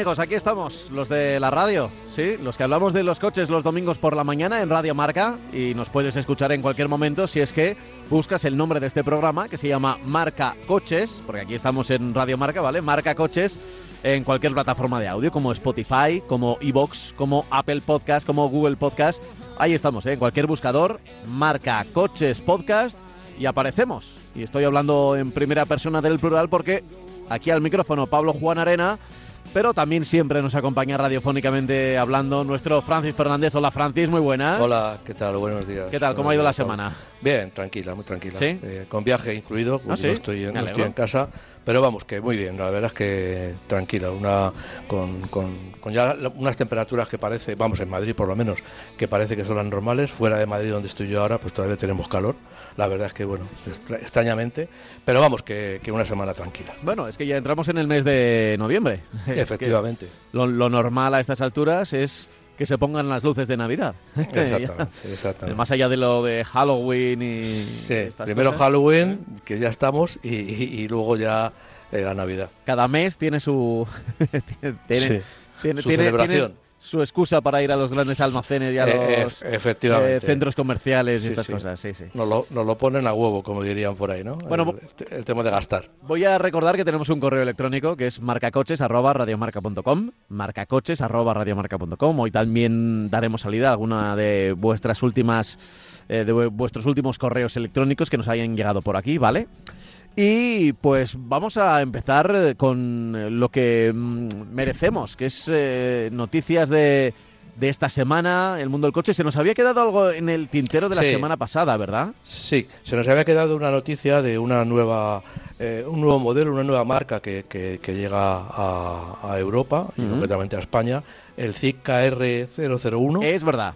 amigos? Aquí estamos, los de la radio, ¿sí? Los que hablamos de los coches los domingos por la mañana en Radio Marca y nos puedes escuchar en cualquier momento si es que buscas el nombre de este programa que se llama Marca Coches, porque aquí estamos en Radio Marca, ¿vale? Marca Coches en cualquier plataforma de audio como Spotify, como Evox, como Apple Podcast, como Google Podcast. Ahí estamos, ¿eh? en cualquier buscador, Marca Coches Podcast y aparecemos. Y estoy hablando en primera persona del plural porque aquí al micrófono Pablo Juan Arena pero también siempre nos acompaña radiofónicamente hablando nuestro Francis Fernández. Hola Francis, muy buenas. Hola, ¿qué tal? Buenos días. ¿Qué tal? ¿Cómo ha ido la semana? Bien, tranquila, muy tranquila. ¿Sí? Eh, con viaje incluido, pues ¿Ah, sí? no, estoy, Me no alegro. estoy en casa, pero vamos, que muy bien, la verdad es que tranquila, una con, con- con ya unas temperaturas que parece, vamos, en Madrid por lo menos, que parece que son las normales, fuera de Madrid donde estoy yo ahora, pues todavía tenemos calor, la verdad es que, bueno, extra- extrañamente, pero vamos, que, que una semana tranquila. Bueno, es que ya entramos en el mes de noviembre. Efectivamente. Lo, lo normal a estas alturas es que se pongan las luces de Navidad. Exactamente, exactamente. Más allá de lo de Halloween y Sí, estas primero cosas, Halloween, que ya estamos, y, y- y luego ya eh, la Navidad. cada mes tiene su tiene, Sí. tiene- Su tiene- celebración. tiene su excusa para ir a los grandes almacenes y a Eh, los ef- efectivamente. eh, centros comerciales y Sí, estas sí. cosas. Sí, sí. Nos lo, nos lo ponen a huevo, como dirían por ahí, ¿no? Bueno, el, el tema de gastar. Voy a recordar que tenemos un correo electrónico que es marcacoches@radiomarca.com, marcacoches@radiomarca.com. Hoy también daremos salida a alguna de vuestras últimas eh, de vu- vuestros últimos correos electrónicos que nos hayan llegado por aquí, ¿vale? Y pues vamos a empezar eh, con eh, lo que mm, merecemos, que es eh, noticias de, de esta semana, el mundo del coche. Se nos había quedado algo en el tintero de la Sí. semana pasada, ¿verdad? Sí, se nos había quedado una noticia de una nueva, eh, un nuevo modelo, una nueva marca que, que- que llega a, a Europa y concretamente a España, el ZIC KR001, Es verdad.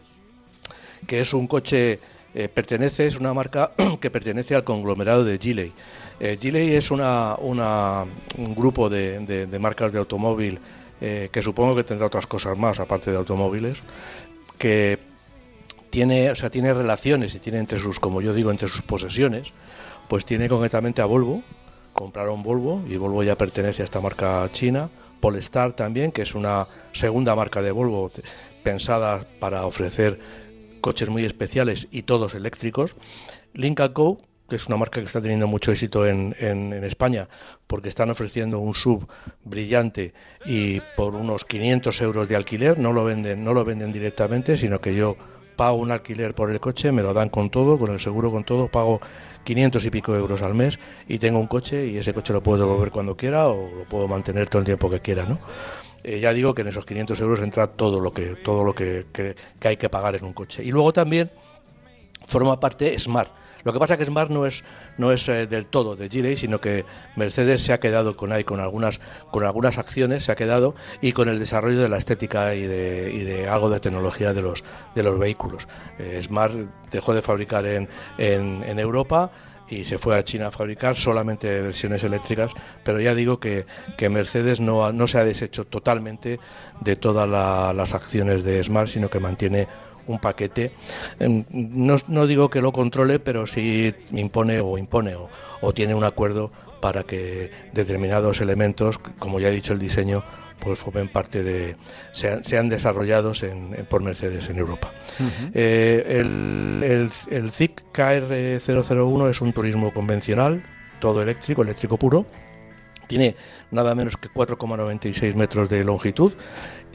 que es un coche, eh, pertenece, es una marca que pertenece al conglomerado de Gilei. Eh, es una, un grupo de, de- marcas de automóvil eh, que supongo que tendrá otras cosas más aparte de automóviles, que tiene, o sea, tiene relaciones y tiene entre sus, como yo digo, entre sus posesiones, pues tiene concretamente a Volvo, compraron Volvo y Volvo ya pertenece a esta marca china, Polestar también, que es una segunda marca de Volvo te- pensada para ofrecer coches muy especiales y todos eléctricos, Lynk Co que es una marca que está teniendo mucho éxito en, en- España, porque están ofreciendo un sub brillante y por unos 500 euros de alquiler, no lo venden, no lo venden directamente, sino que yo pago un alquiler por el coche, me lo dan con todo, con el seguro, con todo, pago 500 y pico euros al mes y tengo un coche y ese coche lo puedo devolver cuando quiera o lo puedo mantener todo el tiempo que quiera, ¿no? Eh, ya digo que en esos 500 euros entra todo lo que todo lo que, que- que hay que pagar en un coche. Y luego también forma parte Smart. Lo que pasa que Smart no es no es eh, del todo de Gilei, sino que Mercedes se ha quedado con ahí con algunas con algunas acciones se ha quedado y con el desarrollo de la estética y de, y de algo de tecnología de los de los vehículos. Eh, Smart dejó de fabricar en, en, Europa y se fue a China a fabricar solamente versiones eléctricas, pero ya digo que, que Mercedes no, no se ha deshecho totalmente de todas la- las acciones de Smart, sino que mantiene un paquete. Em, No, no digo que lo controle, pero sí impone o impone o, o tiene un acuerdo para que determinados elementos, como ya he dicho el diseño, pues formen parte de, sean, sean desarrollados en- en- por Mercedes en Europa. Eh, el, el, el ZIC KR001 es un turismo convencional, todo eléctrico, eléctrico puro. Tiene nada menos que 4,96 metros de longitud.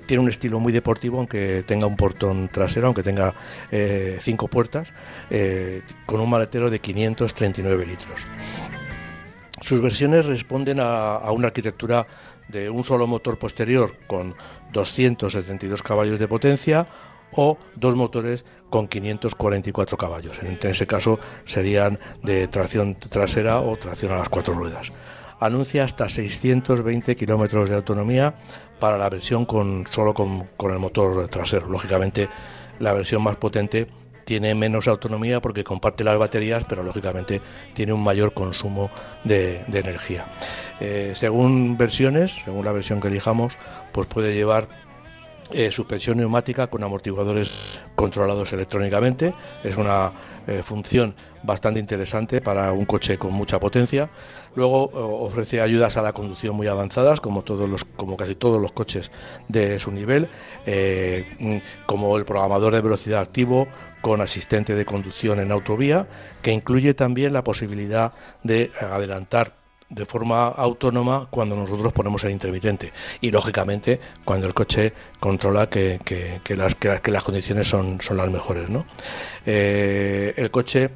Tiene un estilo muy deportivo, aunque tenga un portón trasero, aunque tenga eh, cinco puertas, eh, con un maletero de 539 litros. Sus versiones responden a, a una arquitectura de un solo motor posterior con 272 caballos de potencia o dos motores con 544 caballos. En ese caso serían de tracción trasera o tracción a las cuatro ruedas. Anuncia hasta 620 kilómetros de autonomía para la versión con solo con, con el motor trasero. Lógicamente, la versión más potente tiene menos autonomía porque comparte las baterías, pero lógicamente tiene un mayor consumo de, energía. Eh, según versiones, según la versión que elijamos, pues puede llevar eh, suspensión neumática con amortiguadores controlados electrónicamente. Es una eh, función bastante interesante para un coche con mucha potencia. Luego ofrece ayudas a la conducción muy avanzadas, como todos los, como casi todos los coches de su nivel, como el programador de velocidad activo, con asistente de conducción en autovía, que incluye también la posibilidad de adelantar de forma autónoma cuando nosotros ponemos el intermitente y lógicamente cuando el coche controla que, las, que, las, condiciones son, son las mejores. ¿no? Eh, el coche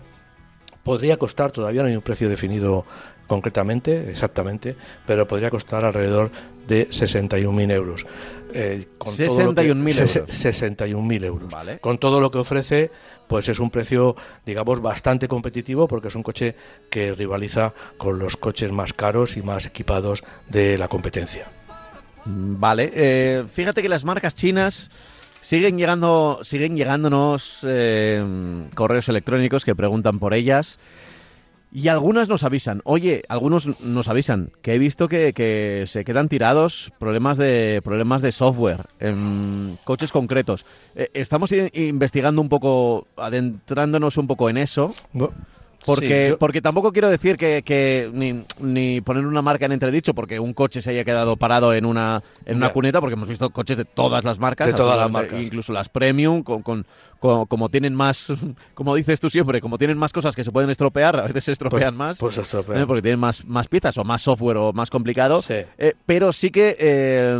podría costar, todavía no hay un precio definido concretamente, exactamente, pero podría costar alrededor de 61.000 euros. Eh, con 61.000 euros. 61.000 euros. Con todo lo que ofrece, pues es un precio, digamos, bastante competitivo porque es un coche que rivaliza con los coches más caros y más equipados de la competencia. Vale, eh, fíjate que las marcas chinas siguen llegando, siguen llegándonos eh, correos electrónicos que preguntan por ellas. Y algunas nos avisan, oye, algunos nos avisan que he visto que, se quedan tirados problemas de problemas de software en coches concretos. Eh, estamos investigando un poco, adentrándonos un poco en eso. Porque, porque tampoco quiero decir que, ni, poner una marca en entredicho porque un coche se haya quedado parado en una, en una cuneta, porque hemos visto coches de todas las marcas, de todas las marcas. incluso las premium, con, con, como tienen más, como dices tú siempre, como tienen más cosas que se pueden estropear, a veces se estropean pues, más, pues estropean. ¿eh? porque tienen más, más piezas o más software o más complicado. Eh, pero sí que eh,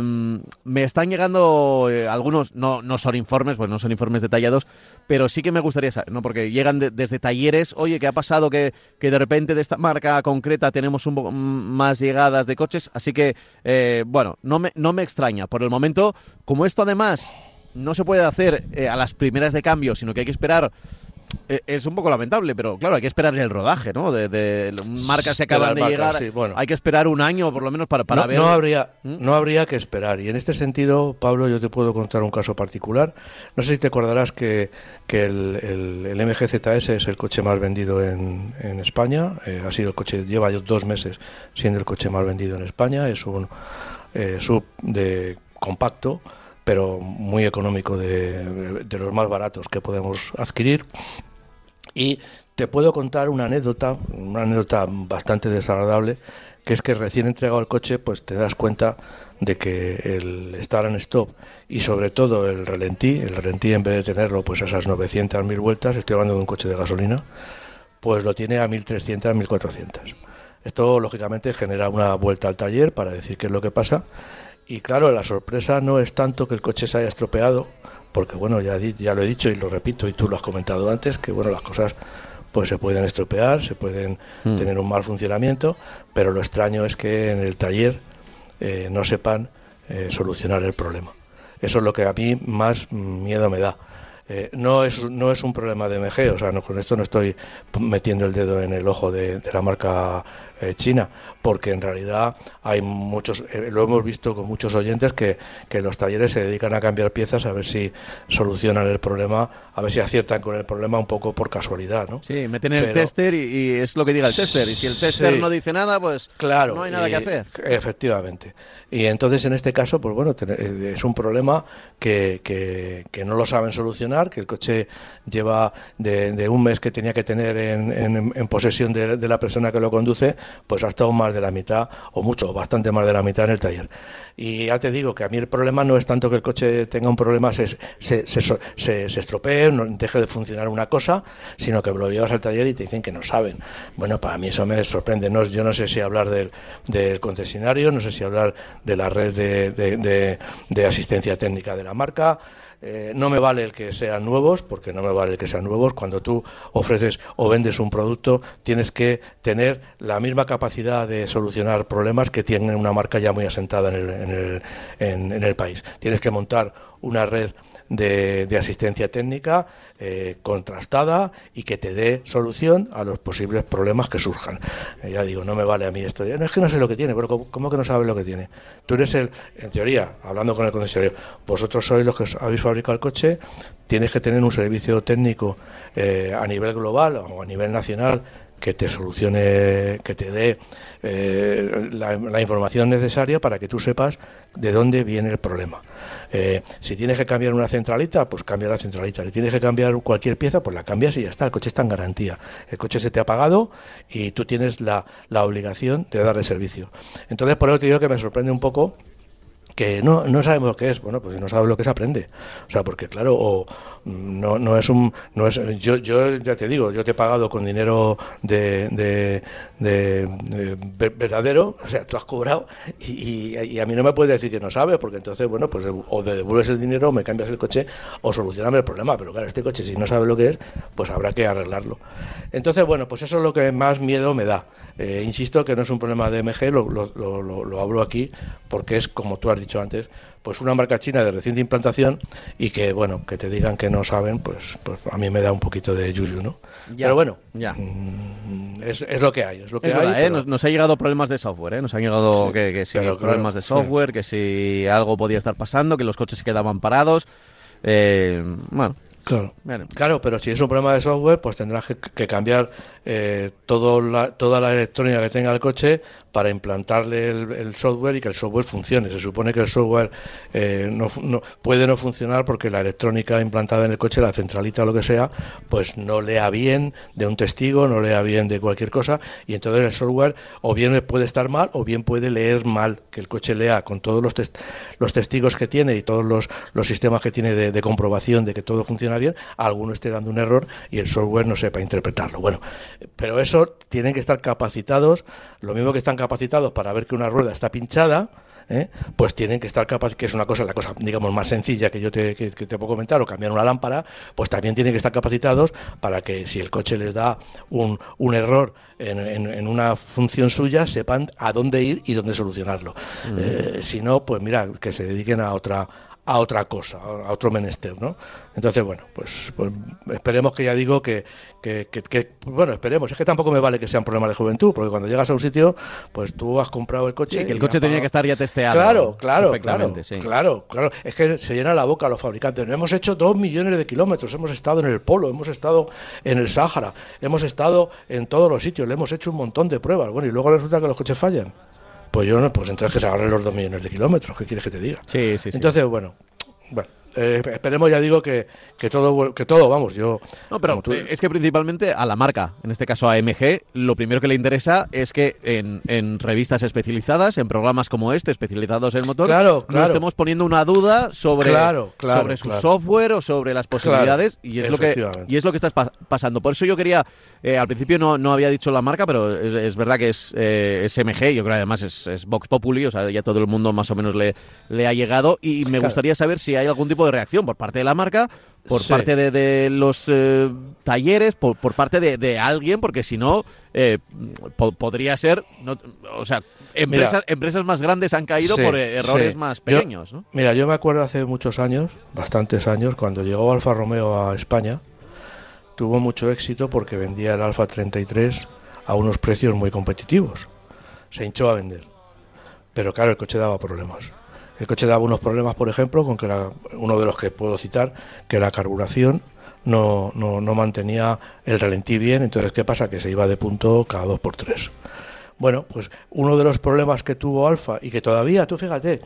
me están llegando algunos, no, no son informes, pues no son informes detallados, pero sí que me gustaría saber, ¿no? porque llegan desde talleres, oye, ¿qué ha pasado? Que, de repente de esta marca concreta tenemos un poco más llegadas de coches, así que, eh, bueno, no me, no me extraña. Por el momento, como esto además no se puede hacer eh, a las primeras de cambio, sino que hay que esperar es un poco lamentable, pero claro, hay que esperar el rodaje, ¿no? De, marcas se acaban de, llegar, hay que esperar un año por lo menos para, para ver. No habría, ¿Mm? no habría que esperar. Y en este sentido, Pablo, yo te puedo contar un caso particular. No sé si te acordarás que, que el, el, MG ZS es el coche más vendido en, en España. Eh, ha sido el coche, lleva dos meses siendo el coche más vendido en España. Es un eh, sub de compacto pero muy económico de, los más baratos que podemos adquirir. Y te puedo contar una anécdota, una anécdota bastante desagradable, que es que recién entregado el coche, pues te das cuenta de que el estar en stop y sobre todo el ralentí, el ralentí en vez de tenerlo pues a esas 900, 1000 vueltas, estoy hablando de un coche de gasolina, pues lo tiene a 1300, 1400. Esto lógicamente genera una vuelta al taller para decir qué es lo que pasa y claro, la sorpresa no es tanto que el coche se haya estropeado, porque bueno, ya, ya lo he dicho y lo repito y tú lo has comentado antes, que bueno, las cosas pues se pueden estropear, se pueden hmm. tener un mal funcionamiento, pero lo extraño es que en el taller eh, no sepan eh, solucionar el problema. Eso es lo que a mí más miedo me da. Eh, no, es, no es un problema de MG, o sea, no, con esto no estoy metiendo el dedo en el ojo de, de la marca eh, China, porque en realidad hay muchos, eh, lo hemos visto con muchos oyentes que, que los talleres se dedican a cambiar piezas a ver si solucionan el problema, a ver si aciertan con el problema un poco por casualidad, ¿no? Sí, meten el tester y, es lo que diga el tester, y si el tester no dice nada, pues claro, no hay nada que hacer. Efectivamente. Y entonces en este caso, pues bueno, eh, es un problema que, que, no lo saben solucionar, que el coche lleva de, un mes que tenía que tener en, en, posesión de, de la persona que lo conduce, pues ha estado más de la mitad, o mucho, bastante más de la mitad en el taller. Y ya te digo que a mí el problema no es tanto que el coche tenga un problema, se, se, se, se, estropee, no deje de funcionar una cosa, sino que lo llevas al taller y te dicen que no saben. Bueno, para mí eso me sorprende. No, yo no sé si hablar del, del concesionario, no sé si hablar de la red de, de, de asistencia técnica de la marca. Eh, no me vale el que sean nuevos, porque no me vale el que sean nuevos. Cuando tú ofreces o vendes un producto, tienes que tener la misma capacidad de solucionar problemas que tiene una marca ya muy asentada en el, en el, en, el país. Tienes que montar una red de, asistencia técnica eh, contrastada y que te dé solución a los posibles problemas que surjan. Ya digo, no me vale a mí esto. no es que no sé lo que tiene, pero ¿cómo, que no sabes lo que tiene? Tú eres el, en teoría, hablando con el concesionario, vosotros sois los que habéis fabricado el coche, tienes que tener un servicio técnico eh, a nivel global o a nivel nacional que te solucione, que te dé eh, la, información necesaria para que tú sepas de dónde viene el problema. Eh, si tienes que cambiar una centralita, pues cambia la centralita. Si tienes que cambiar cualquier pieza, pues la cambias y ya está. El coche está en garantía. El coche se te ha pagado y tú tienes la, la obligación de darle servicio. Entonces, por eso te digo que me sorprende un poco que no, no sabemos que es, bueno, pues si no sabes lo que se aprende. O sea, porque claro, o no, no es un... No es, yo, yo ya te digo, yo te he pagado con dinero de, de, verdadero, o sea, tú has cobrado y, y, a mí no me puedes decir que no sabes, porque entonces, bueno, pues o me devuelves el dinero, o me cambias el coche o solucioname el problema. Pero claro, este coche, si no sabe lo que es, pues habrá que arreglarlo. Entonces, bueno, pues eso es lo que más miedo me da. Eh, insisto que no es un problema de MG, lo, lo, lo, lo hablo aquí porque es como tú has dicho antes, pues una marca china de reciente implantación y que, bueno, que te digan que no saben, pues, pues a mí me da un poquito de yuyu, ¿no? pero bueno, ya. Mm, es, lo que hay, es lo que hay. ¿eh? nos, ha llegado problemas de software, ¿eh? Nos han llegado que, que sí, problemas de software, que si algo podía estar pasando, que los coches se quedaban parados. Eh, bueno, Claro, claro, pero si es un problema de software, pues tendrás que, cambiar eh, todo la, toda la electrónica que tenga el coche para implantarle el, software y que el software funcione. Se supone que el software eh, no, puede no funcionar porque la electrónica implantada en el coche, la centralita o lo que sea, pues no lea bien de un testigo, no lea bien de cualquier cosa y entonces el software o bien puede estar mal o bien puede leer mal, que el coche lea con todos los, los testigos que tiene y todos los, los sistemas que tiene de, de comprobación de que todo funciona bien, alguno esté dando un error y el software no sepa interpretarlo. Bueno, pero eso tienen que estar capacitados, lo mismo que están capacitados para ver que una rueda está pinchada, ¿eh? pues tienen que estar capacitados, que es una cosa, la cosa, digamos, más sencilla que yo te, que, te puedo comentar, o cambiar una lámpara, pues también tienen que estar capacitados para que si el coche les da un, un error en, en, una función suya, sepan a dónde ir y dónde solucionarlo. Mm. Eh, si no, pues mira, que se dediquen a otra a otra cosa, a otro menester, ¿no? Entonces, bueno, pues, pues esperemos que ya digo que, que, que, bueno, esperemos, es que tampoco me vale que sea un problema de juventud, porque cuando llegas a un sitio, pues tú has comprado el coche. Sí, que el coche tenía que estar ya testeado. Claro, claro, claro, claro, claro. Es que se llena la boca a los fabricantes. Hemos hecho dos millones de kilómetros, hemos estado en el Polo, hemos estado en el Sáhara, hemos estado en todos los sitios, le hemos hecho un montón de pruebas. Bueno, y luego resulta que los coches fallan. Pues yo no, pues entonces que se agarren los dos millones de kilómetros, ¿qué quieres que te diga? Sí, sí, sí. Entonces, bueno, bueno, eh, esperemos, ya digo, que, que, todo, que todo, vamos, yo... No, pero es que principalmente a la marca, en este caso a MG, lo primero que le interesa es que en, en revistas especializadas, en programas como este, especializados en motor, claro, no estemos poniendo una duda sobre, sobre su software o sobre las posibilidades, y, es lo que, y es lo que estás pasando. Por eso yo quería, eh, al principio no, no había dicho la marca, pero es, verdad que es, eh, es MG, yo creo además es, es Vox Populi, o sea, ya todo el mundo más o menos le, le ha llegado, y me gustaría saber si hay algún tipo de reacción por parte de la marca, por parte de, los eh, talleres, por, parte de, alguien, porque si no, eh, podría ser, o sea, empresas, empresas más grandes han caído por errores más pequeños. Mira, yo me acuerdo hace muchos años, bastantes años, cuando llegó Alfa Romeo a España, tuvo mucho éxito porque vendía el Alfa 33 a unos precios muy competitivos. Se hinchó a vender. Pero claro, el coche daba problemas. El coche daba unos problemas, por ejemplo, con que uno de los que puedo citar, que la carburación no, no, no, mantenía el ralentí bien, entonces ¿qué pasa? Que se iba de punto cada dos por tres. Bueno, pues uno de los problemas que tuvo Alfa y que todavía, tú fíjate,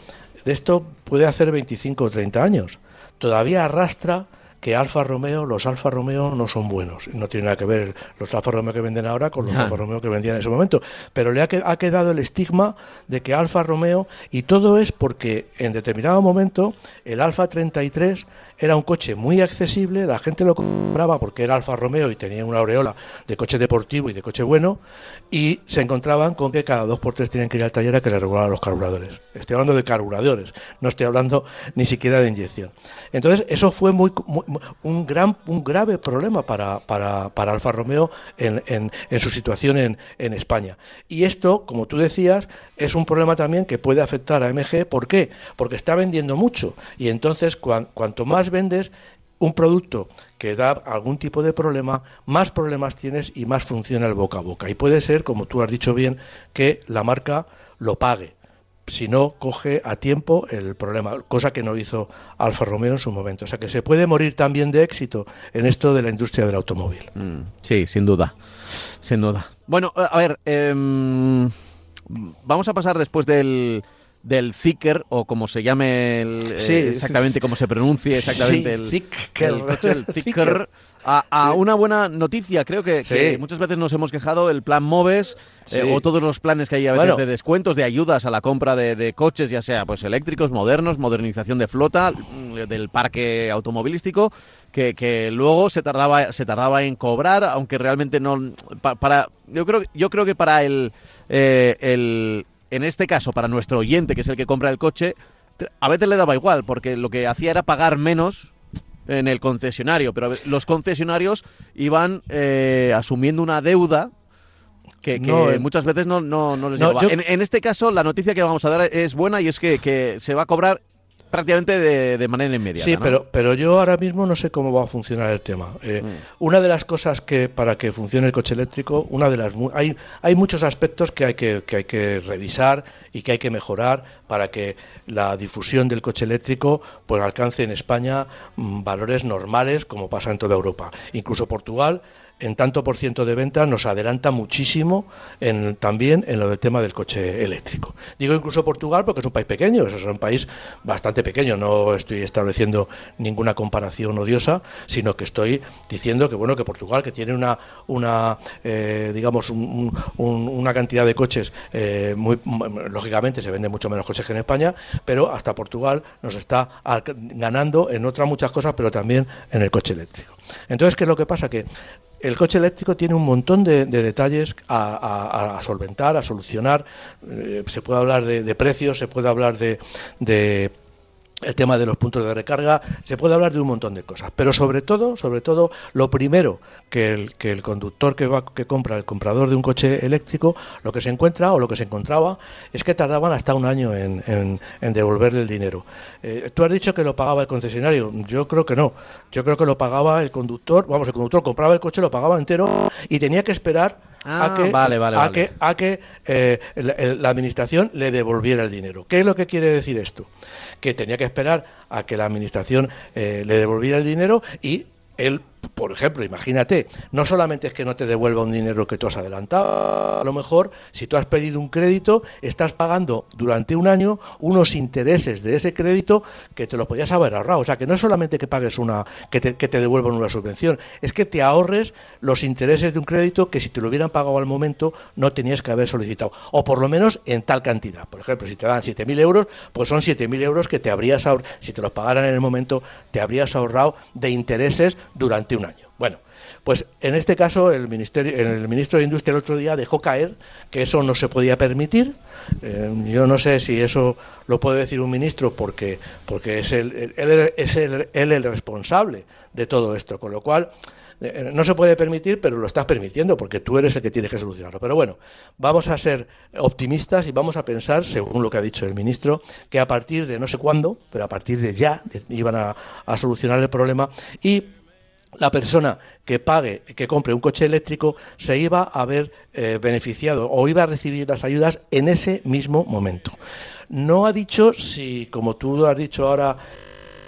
de esto puede hacer 25 o 30 años, todavía arrastra que Alfa Romeo, los Alfa Romeo no son buenos. No tiene nada que ver los Alfa Romeo que venden ahora con los Alfa Romeo que vendían en ese momento. Pero le ha, quedado el estigma de que Alfa Romeo, y todo es porque en determinado momento el Alfa 33 era un coche muy accesible, la gente lo compraba porque era Alfa Romeo y tenía una aureola de coche deportivo y de coche bueno, y se encontraban con que cada dos por tres tienen que ir al taller a que le regularan los carburadores. Estoy hablando de carburadores, no estoy hablando ni siquiera de inyección. Entonces, eso fue muy, un, gran, un grave problema para, para, para Alfa Romeo en, en, su situación en, en, España. Y esto, como tú decías, es un problema también que puede afectar a MG. ¿Por qué? Porque está vendiendo mucho y entonces cuanto más vendes, un producto que da algún tipo de problema, más problemas tienes y más funciona el boca a boca. Y puede ser, como tú has dicho bien, que la marca lo pague si no coge a tiempo el problema, cosa que no hizo Alfa Romeo en su momento. O sea que se puede morir también de éxito en esto de la industria del automóvil. Mm, sí, sin duda, sin duda. Bueno, a ver, em, vamos a pasar después del, del Zicker, o como se llame eh, exactamente, como se pronuncie exactamente el, Zicker, a, una buena noticia. Creo que, muchas veces nos hemos quejado el plan Moves eh, o todos los planes que hay a veces de descuentos, de ayudas a la compra de, coches, ya sea pues eléctricos, modernos, modernización de flota, mm, del parque automovilístico, que, luego se tardaba, se tardaba en cobrar, aunque realmente no... para Yo creo, yo creo que para el, eh, el en este caso, para nuestro oyente, que es el que compra el coche, a veces le daba igual, porque lo que hacía era pagar menos en el concesionario, pero los concesionarios iban eh, asumiendo una deuda que, eh, muchas veces no, no, les llegaba. En, este caso, la noticia que vamos a dar es buena y es que, que se va a cobrar prácticamente de, manera inmediata. Sí, pero, pero yo ahora mismo no sé cómo va a funcionar el tema. Eh, mm. Una de las cosas que para que funcione el coche eléctrico, una de las hay, hay muchos aspectos que hay que, que hay que revisar y que hay que mejorar para que la difusión del coche eléctrico pues alcance en España mm, valores normales como pasa en toda Europa. Incluso Portugal en tanto por ciento de ventas nos adelanta muchísimo en, también en lo del tema del coche eléctrico. Digo incluso Portugal porque es un país pequeño, es un país bastante pequeño, no estoy estableciendo ninguna comparación odiosa, sino que estoy diciendo que bueno que Portugal que tiene una una eh, digamos una cantidad de coches eh, muy lógicamente se venden mucho menos coches que en España, pero hasta Portugal nos está ganando en otras muchas cosas, pero también en el coche eléctrico. Entonces, ¿qué es lo que pasa? Que el coche eléctrico tiene un montón de, detalles a, solventar, a solucionar. Eh, se puede hablar de, precios, se puede hablar de el tema de los puntos de recarga, se puede hablar de un montón de cosas, pero sobre todo, sobre todo, lo primero que el, que el conductor que va que compra, el comprador de un coche eléctrico, lo que se encuentra o lo que se encontraba es que tardaban hasta un año en, en, devolverle el dinero. Eh, tú has dicho que lo pagaba el concesionario, yo creo que no, yo creo que lo pagaba el conductor, vamos, el conductor compraba el coche, lo pagaba entero y tenía que esperar a ah, que, vale, vale, a que, a que eh, la, administración le devolviera el dinero. ¿Qué es lo que quiere decir esto? Que tenía que esperar a que la administración eh, le devolviera el dinero y él por ejemplo, imagínate, no solamente es que no te devuelva un dinero que tú has adelantado, a lo mejor si tú has pedido un crédito, estás pagando durante un año unos intereses de ese crédito que te lo podías haber ahorrado. O sea, que no es solamente que pagues una, que te, que te devuelvan una subvención, es que te ahorres los intereses de un crédito que si te lo hubieran pagado al momento no tenías que haber solicitado. O por lo menos en tal cantidad. Por ejemplo, si te dan 7.000 euros, pues son 7.000 euros que te habrías ahorrado, si te los pagaran en el momento, te habrías ahorrado de intereses durante Bueno, pues en este caso el, ministerio, el ministro de Industria el otro día dejó caer que eso no se podía permitir. Eh, yo no sé si eso lo puede decir un ministro porque, porque es, el, él, es el, él el responsable de todo esto, con lo cual eh, no se puede permitir, pero lo estás permitiendo porque tú eres el que tienes que solucionarlo. Pero bueno, vamos a ser optimistas y vamos a pensar, según lo que ha dicho el ministro, que a partir de no sé cuándo, pero a partir de ya, iban a, a solucionar el problema y la persona que pague, que compre un coche eléctrico, se iba a ver eh, beneficiado o iba a recibir las ayudas en ese mismo momento. No ha dicho si, como tú has dicho ahora,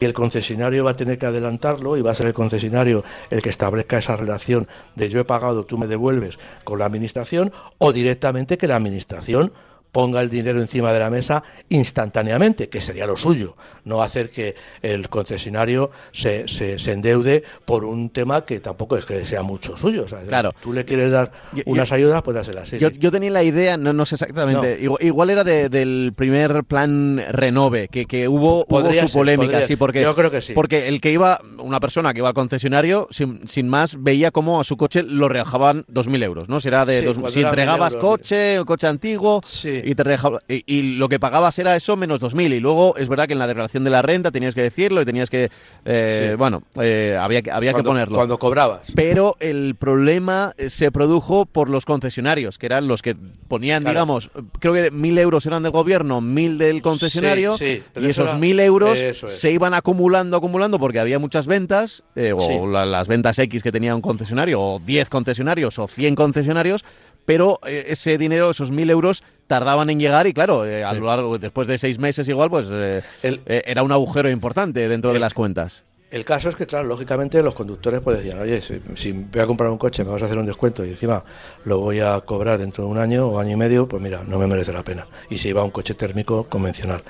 el concesionario va a tener que adelantarlo y va a ser el concesionario el que establezca esa relación de yo he pagado, tú me devuelves con la administración, o directamente que la administración ponga el dinero encima de la mesa instantáneamente, que sería lo suyo, no hacer que el concesionario se, se, endeude por un tema que tampoco es que sea mucho suyo. claro. Tú le quieres dar unas ayudas, pues dáselas. yo, tenía la idea, no, no sé exactamente, igual, era del primer plan Renove, que, que hubo, su polémica, sí, porque, yo creo que sí. porque el que iba, una persona que iba al concesionario, sin, sin más, veía cómo a su coche lo rebajaban 2.000 euros, ¿no? Si, era de si entregabas coche, o coche antiguo, sí y, te y, lo que pagabas era eso menos 2.000 y luego es verdad que en la declaración de la renta tenías que decirlo y tenías que, eh, bueno, eh, había, había que ponerlo. Cuando cobrabas. Pero el problema se produjo por los concesionarios, que eran los que ponían, digamos, creo que 1.000 euros eran del gobierno, 1.000 del concesionario y esos 1.000 euros se iban acumulando, acumulando porque había muchas ventas eh, o las ventas X que tenía un concesionario o 10 concesionarios o 100 concesionarios pero eh, ese dinero, esos mil euros, tardaban en llegar y claro, eh, a lo largo, después de seis meses igual, pues eh, era un agujero importante dentro de las cuentas. El caso es que, claro, lógicamente los conductores pues decían, oye, si, voy a comprar un coche, me vas a hacer un descuento y encima lo voy a cobrar dentro de un año o año y medio, pues mira, no me merece la pena. Y si iba un coche térmico convencional.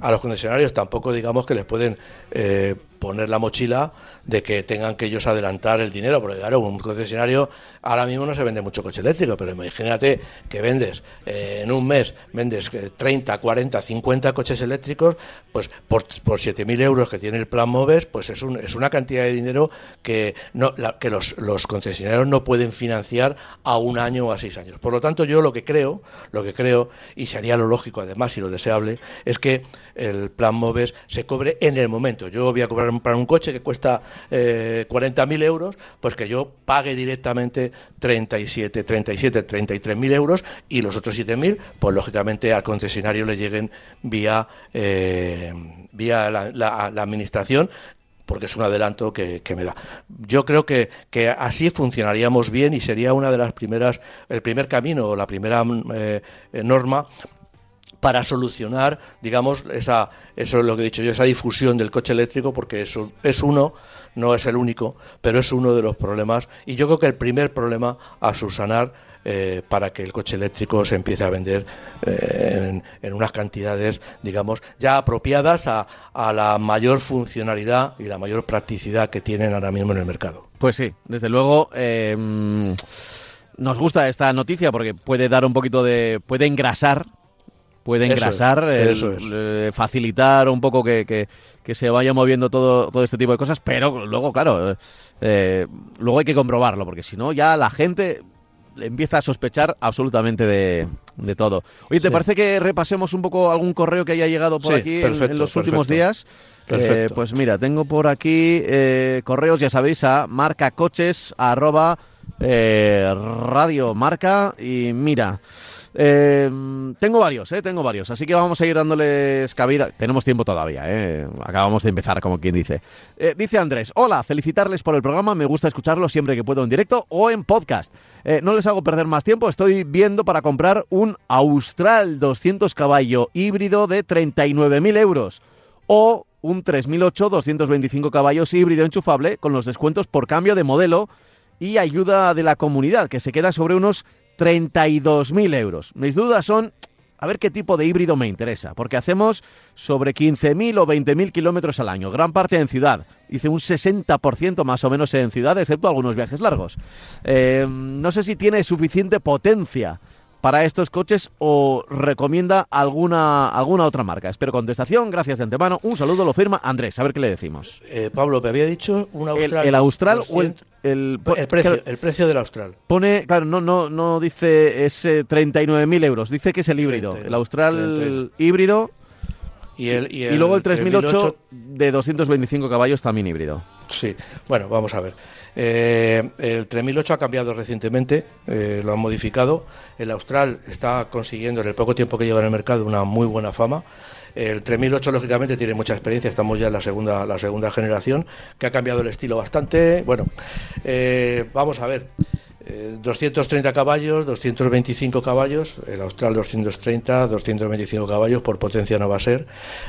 a los concesionarios tampoco digamos que les pueden poner la mochila de que tengan que ellos adelantar el dinero, porque claro, un concesionario ahora mismo no se vende mucho coche eléctrico, pero imagínate que vendes eh, en un mes, vendes 30, 40, 50 coches eléctricos, pues por, por 7.000 euros que tiene el plan MOVES, pues es, un, es una cantidad de dinero que, no, que los, los concesionarios no pueden financiar a un año o a seis años. Por lo tanto, yo lo que creo, lo que creo, y sería lo lógico además y lo deseable, es que el plan MOVES se cobre en el momento. Yo voy a cobrar para un coche que cuesta eh, 40.000 euros, pues que yo pague directamente 37, 37, 33.000 euros y los otros 7.000, pues lógicamente al concesionario le lleguen vía, eh, vía la, administración porque es un adelanto que, me da. Yo creo que, que, así funcionaríamos bien y sería una de las primeras, el primer camino o la primera eh, norma para solucionar, digamos, esa, eso es lo que he dicho yo, esa difusión del coche eléctrico, porque eso es uno, no es el único, pero es uno de los problemas. Y yo creo que el primer problema a subsanar eh, para que el coche eléctrico se empiece a vender eh, en, unas cantidades, digamos, ya apropiadas a, la mayor funcionalidad y la mayor practicidad que tienen ahora mismo en el mercado. Pues sí, desde luego. Eh, nos gusta esta noticia porque puede dar un poquito de. puede engrasar puede engrasar, facilitar un poco que, se vaya moviendo todo, todo este tipo de cosas, pero luego, claro, eh, luego hay que comprobarlo, porque si no, ya la gente empieza a sospechar absolutamente de, todo. Oye, ¿te parece que repasemos un poco algún correo que haya llegado por aquí en, los últimos días? Eh, pues mira, tengo por aquí eh, correos, ya sabéis, a marcacoches, arroba radio marca, y mira... Eh, tengo varios, eh, tengo varios, así que vamos a ir dándoles cabida. Tenemos tiempo todavía, eh. acabamos de empezar, como quien dice. Eh, dice Andrés, hola, felicitarles por el programa, me gusta escucharlo siempre que puedo en directo o en podcast. no les hago perder más tiempo, estoy viendo para comprar un Austral 200 caballo híbrido de 39.000 euros o un 3008 225 caballos híbrido enchufable con los descuentos por cambio de modelo y ayuda de la comunidad, que se queda sobre unos 32.000 euros. Mis dudas son a ver qué tipo de híbrido me interesa, porque hacemos sobre 15.000 o 20.000 kilómetros al año, gran parte en ciudad. Hice un 60% más o menos en ciudad, excepto algunos viajes largos. Eh, no sé si tiene suficiente potencia para estos coches o recomienda alguna, alguna otra marca. Espero contestación, gracias de antemano. Un saludo, lo firma Andrés, a ver qué le decimos. Eh, Pablo, me había dicho un Austral. El, Austral o el, el, precio, el precio del Austral. Pone, claro, no, no, no dice ese 39.000 euros, dice que es el híbrido. el Austral híbrido. Y, el, y, luego el 3008 de 225 caballos también híbrido. Sí, bueno, vamos a ver. Eh, el 3008 ha cambiado recientemente, eh, lo han modificado. El Austral está consiguiendo en el poco tiempo que lleva en el mercado una muy buena fama. El 3008 lógicamente tiene mucha experiencia, estamos ya en la segunda, la segunda generación, que ha cambiado el estilo bastante. Bueno, eh, vamos a ver. 230 caballos, 225 caballos, el Austral 230, 225 caballos, por potencia no va a ser.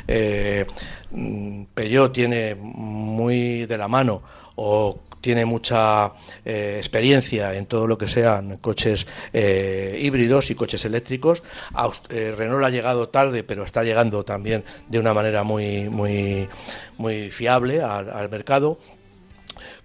Eh, mm, tiene muy de la mano o tiene mucha eh, experiencia en todo lo que sean coches eh, híbridos y coches eléctricos. Eh, Renault ha llegado tarde, pero está llegando también de una manera muy, muy, muy fiable al, mercado.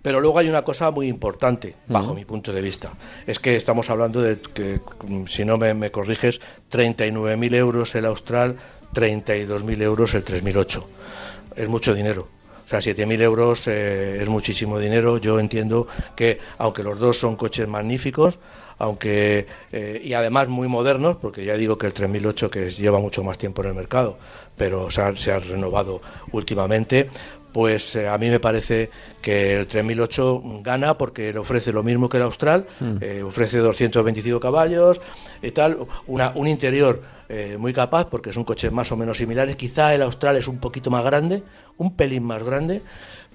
Pero luego hay una cosa muy importante, bajo mi punto de vista. Es que estamos hablando de que, si no me, me corriges, 39.000 euros el Austral, 32.000 euros el 3008. Es mucho dinero. O sea, 7.000 euros eh, es muchísimo dinero. Yo entiendo que, aunque los dos son coches magníficos, aunque eh, y además muy modernos, porque ya digo que el 3008 que lleva mucho más tiempo en el mercado, pero se ha, se ha renovado últimamente, pues eh, a mí me parece que el 3008 gana porque le ofrece lo mismo que el Austral, eh, ofrece 225 caballos y tal, una, un interior eh, muy capaz porque son coches más o menos similares. Quizá el Austral es un poquito más grande, un pelín más grande,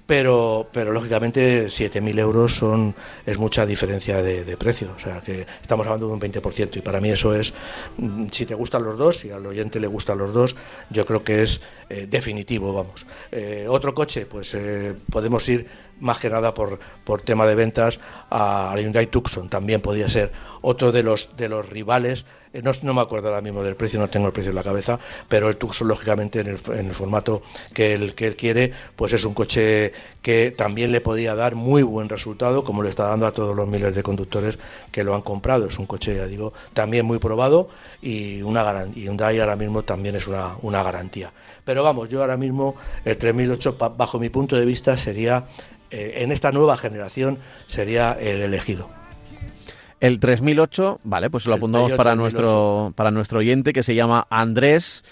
pero, pero lógicamente 7.000 euros son, es mucha diferencia de, de precio. O sea que estamos hablando de un 20% y para mí eso es, mm, si te gustan los dos, si al oyente le gustan los dos, yo creo que es eh, definitivo, vamos. Eh, otro coche, pues eh, podemos ir más que nada por, por tema de ventas al Hyundai Tucson, también podría ser otro de los, de los rivales. Eh, no, no me acuerdo ahora mismo del precio, no tengo el precio en la cabeza, pero el Tucson, lógicamente, en el, en el formato que él, que él quiere, pues es un coche que también le podía dar muy buen resultado, como le está dando a todos los miles de conductores que lo han comprado. Es un coche, ya digo, también muy probado y una. Y ahora mismo también es una, una garantía. Pero vamos, yo ahora mismo el 3008, pa- bajo mi punto de vista, sería, eh, en esta nueva generación, sería el elegido. El 3008, vale, pues lo apuntamos para 3008. nuestro, para nuestro oyente que se llama Andrés.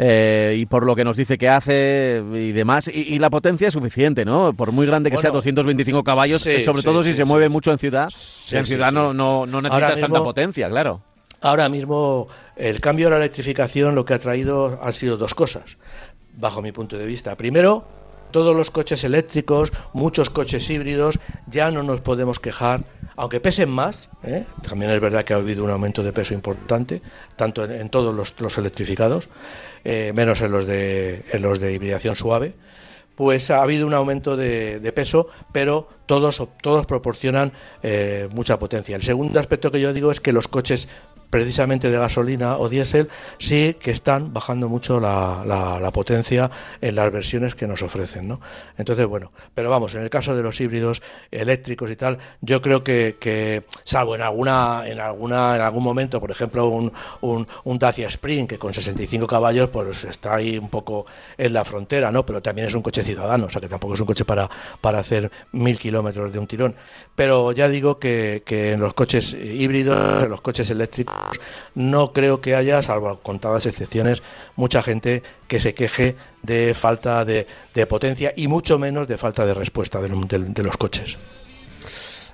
eh, y por lo que nos dice que hace y demás, y, y la potencia es suficiente, ¿no? Por muy grande que sea, Bueno, 225 caballos, sí, sobre sí, todo si se mueve mucho en ciudad. En ciudad no, no, no necesitas tanta mismo- potencia, claro. Ahora mismo el cambio a la electrificación lo que ha traído han sido dos cosas, bajo mi punto de vista. Primero, todos los coches eléctricos, muchos coches híbridos, ya no nos podemos quejar, aunque pesen más, ¿eh? también es verdad que ha habido un aumento de peso importante, tanto en, todos los, electrificados, eh, menos en los, de, en los de hibridación suave pues ha habido un aumento de, de peso, pero todos, todos proporcionan eh, mucha potencia. El segundo aspecto que yo digo es que los coches precisamente de gasolina o diésel sí que están bajando mucho la, la- la potencia en las versiones que nos ofrecen. ¿no? Entonces, bueno, pero vamos, en el caso de los híbridos eléctricos y tal, yo creo que, que salvo en alguna, en alguna, en algún momento, por ejemplo, un, un, un Dacia Spring que con 65 caballos pues está ahí un poco en la frontera, ¿no? Pero también es un coche ciudadano, o sea que tampoco es un coche para, para hacer mil kilómetros de un tirón. Pero ya digo que, que en los coches híbridos, en los coches eléctricos, no creo que haya, salvo contadas excepciones, mucha gente que se queje de falta de, potencia y mucho menos de falta de respuesta de, los coches.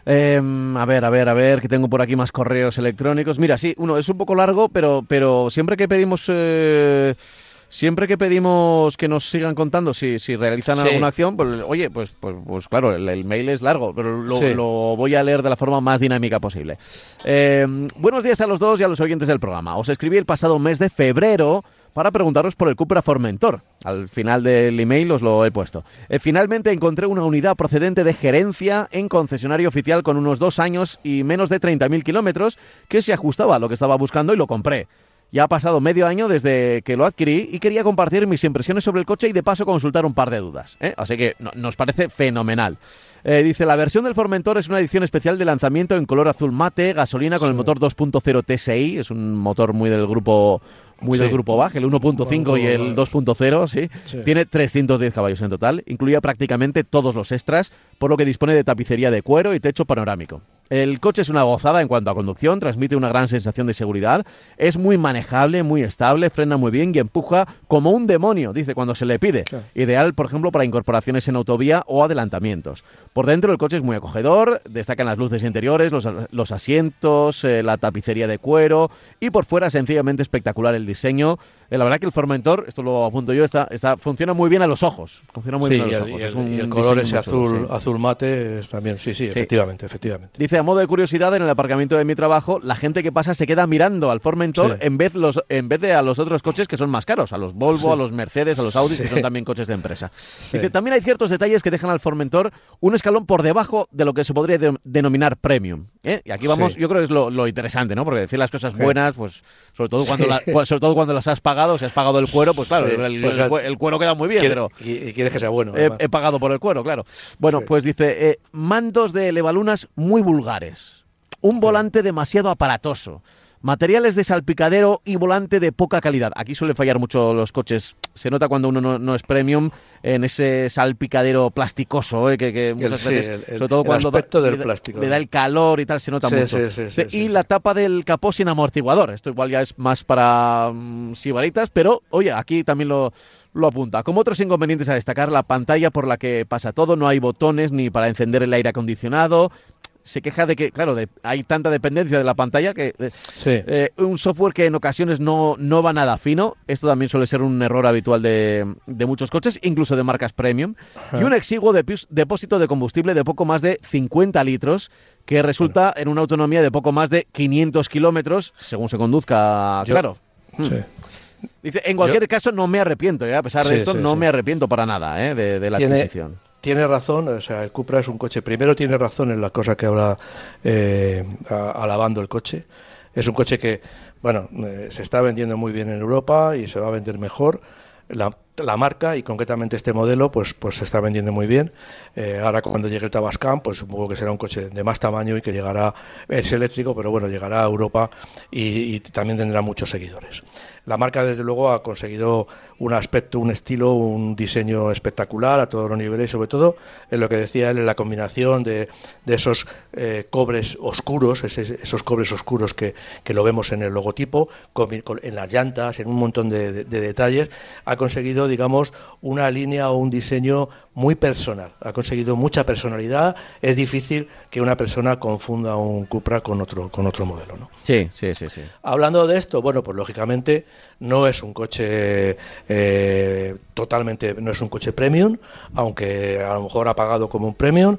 Eh, a ver, a ver, a ver, que tengo por aquí más correos electrónicos. Mira, sí, uno es un poco largo, pero, pero siempre que pedimos... eh, Siempre que pedimos que nos sigan contando si, si realizan Sí. alguna acción, pues oye, pues, pues, pues claro, el, el mail es largo, pero lo, Sí. lo voy a leer de la forma más dinámica posible. Eh, buenos días a los dos y a los oyentes del programa. Os escribí el pasado mes de febrero para preguntaros por el Cupra Formentor. Al final del email os lo he puesto. Eh, finalmente encontré una unidad procedente de gerencia en concesionario oficial con unos dos años y menos de 30.000 kilómetros que se ajustaba a lo que estaba buscando y lo compré. Ya ha pasado medio año desde que lo adquirí y quería compartir mis impresiones sobre el coche y de paso consultar un par de dudas. ¿eh? Así que no- nos parece fenomenal. Eh, dice, la versión del Formentor es una edición especial de lanzamiento en color azul mate, gasolina con el motor 2.0 TSI, es un motor muy del grupo muy del grupo BAG, el 1.5 y el 2.0, sí. Sí. Tiene 310 caballos en total, incluía prácticamente todos los extras, por lo que dispone de tapicería de cuero y techo panorámico. El coche es una gozada en cuanto a conducción, transmite una gran sensación de seguridad, es muy manejable, muy estable, frena muy bien y empuja como un demonio, dice cuando se le pide. Claro. Ideal, por ejemplo, para incorporaciones en autovía o adelantamientos. Por dentro el coche es muy acogedor, destacan las luces interiores, los, los asientos, eh, la tapicería de cuero y por fuera sencillamente espectacular el diseño. Eh, la verdad que el Formentor, esto lo apunto yo, está, está, funciona muy bien a los ojos. Funciona muy Sí, bien a los el, ojos. y Es el- un y el color ese azul, sí. azul mate es también, sí, sí, efectivamente, efectivamente. Dice, a modo de curiosidad, en el aparcamiento de mi trabajo, la gente que pasa se queda mirando al Formentor en, vez los, en vez de a los otros coches que son más caros, a los Volvo, a los Mercedes, a los Audi, que son también coches de empresa. Dice, también hay ciertos detalles que dejan al Formentor un escalón por debajo de lo que se podría de- denominar premium. ¿eh? Y aquí vamos, yo creo que es lo, lo interesante, ¿no? Porque decir las cosas buenas, pues sobre todo cuando, la- sobre todo cuando las has pagado, si has pagado el cuero, pues claro, Sí, el, pues, el cuero queda muy bien, Quiere- pero... y, y quieres que sea bueno. He, pagado por el cuero, claro. Bueno, Sí. pues dice, eh, mandos de elevalunas muy vulgares. Un volante demasiado aparatoso. Materiales de salpicadero y volante de poca calidad. Aquí suele fallar mucho los coches. Se nota cuando uno no, es premium en ese salpicadero plasticoso, ¿eh? que, muchas veces, sobre todo cuando del plástico, le da el calor y tal, se nota mucho. y la tapa del capó sin amortiguador. Esto igual ya es más para um, sibaritas, pero oye, aquí también lo, lo apunta. Como otros inconvenientes a destacar, la pantalla por la que pasa todo, no hay botones ni para encender el aire acondicionado, se queja de que, claro, hay tanta dependencia de la pantalla que eh, eh, un software que en ocasiones no, no va nada fino. Esto también suele ser un error habitual de, muchos coches, incluso de marcas premium. Y un exiguo depósito de combustible de poco más de 50 litros que resulta en una autonomía de poco más de 500 kilómetros según se conduzca, claro. Hmm. Dice, en cualquier caso no me arrepiento, ¿eh? a pesar de esto no me arrepiento para nada de, la adquisición tiene razón, o sea, el Cupra es un coche, primero tiene razón en la cosa que habla eh, alabando el coche. Es un coche que, bueno, eh, se está vendiendo muy bien en Europa y se va a vender mejor. La, la marca y concretamente este modelo pues pues se está vendiendo muy bien. Eh, ahora cuando llegue el Tabascan pues supongo que será un coche de más tamaño y que llegará es eléctrico pero bueno llegará a Europa y, también tendrá muchos seguidores. La marca desde luego ha conseguido un aspecto un estilo un diseño espectacular a todos los niveles y sobre todo en lo que decía él en la combinación de, de esos eh, cobres oscuros esos cobres oscuros que, que, lo vemos en el logotipo en las llantas en un montón de detalles ha conseguido digamos, una línea o un diseño muy personal. Ha conseguido mucha personalidad. Es difícil que una persona confunda un Cupra con otro, con otro modelo, ¿no? Sí, sí, sí, sí. Hablando de esto, bueno, pues lógicamente no es un coche eh, totalmente, no es un coche premium, aunque a lo mejor ha pagado como un premium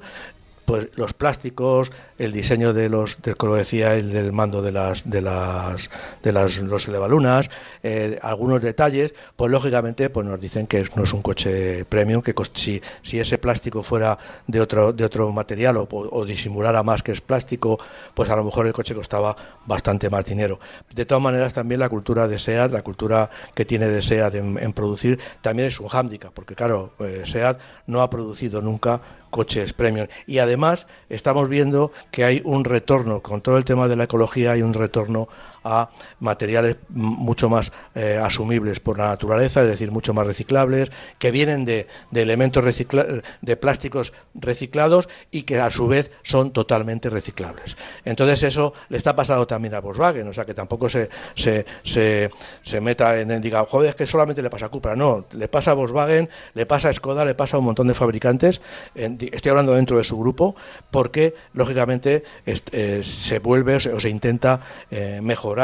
pues los plásticos, el diseño de los, de, como decía, el del mando de las, de las, de las, los elevalunas, eh, algunos detalles, pues lógicamente, pues nos dicen que no es un coche premium, que si, si ese plástico fuera de otro, de otro material o, disimulara más que es plástico, pues a lo mejor el coche costaba bastante más dinero. De todas maneras, también la cultura de SEAT, la cultura que tiene de SEAT en, producir, también es un hándicap, porque claro, eh, SEAT no ha producido nunca coches premium. Y además estamos viendo que hay un retorno, con todo el tema de la ecología, hay un retorno a materiales mucho más eh, asumibles por la naturaleza, es decir, mucho más reciclables, que vienen de, de elementos de plásticos reciclados y que a su vez son totalmente reciclables. Entonces eso le está pasando también a Volkswagen, o sea que tampoco se, se, se, meta en, diga, joder, es que solamente le pasa a Cupra, no, le pasa a Volkswagen, le pasa a Skoda, le pasa a un montón de fabricantes, estoy hablando dentro de su grupo, porque lógicamente eh, se vuelve o se, intenta eh, mejorar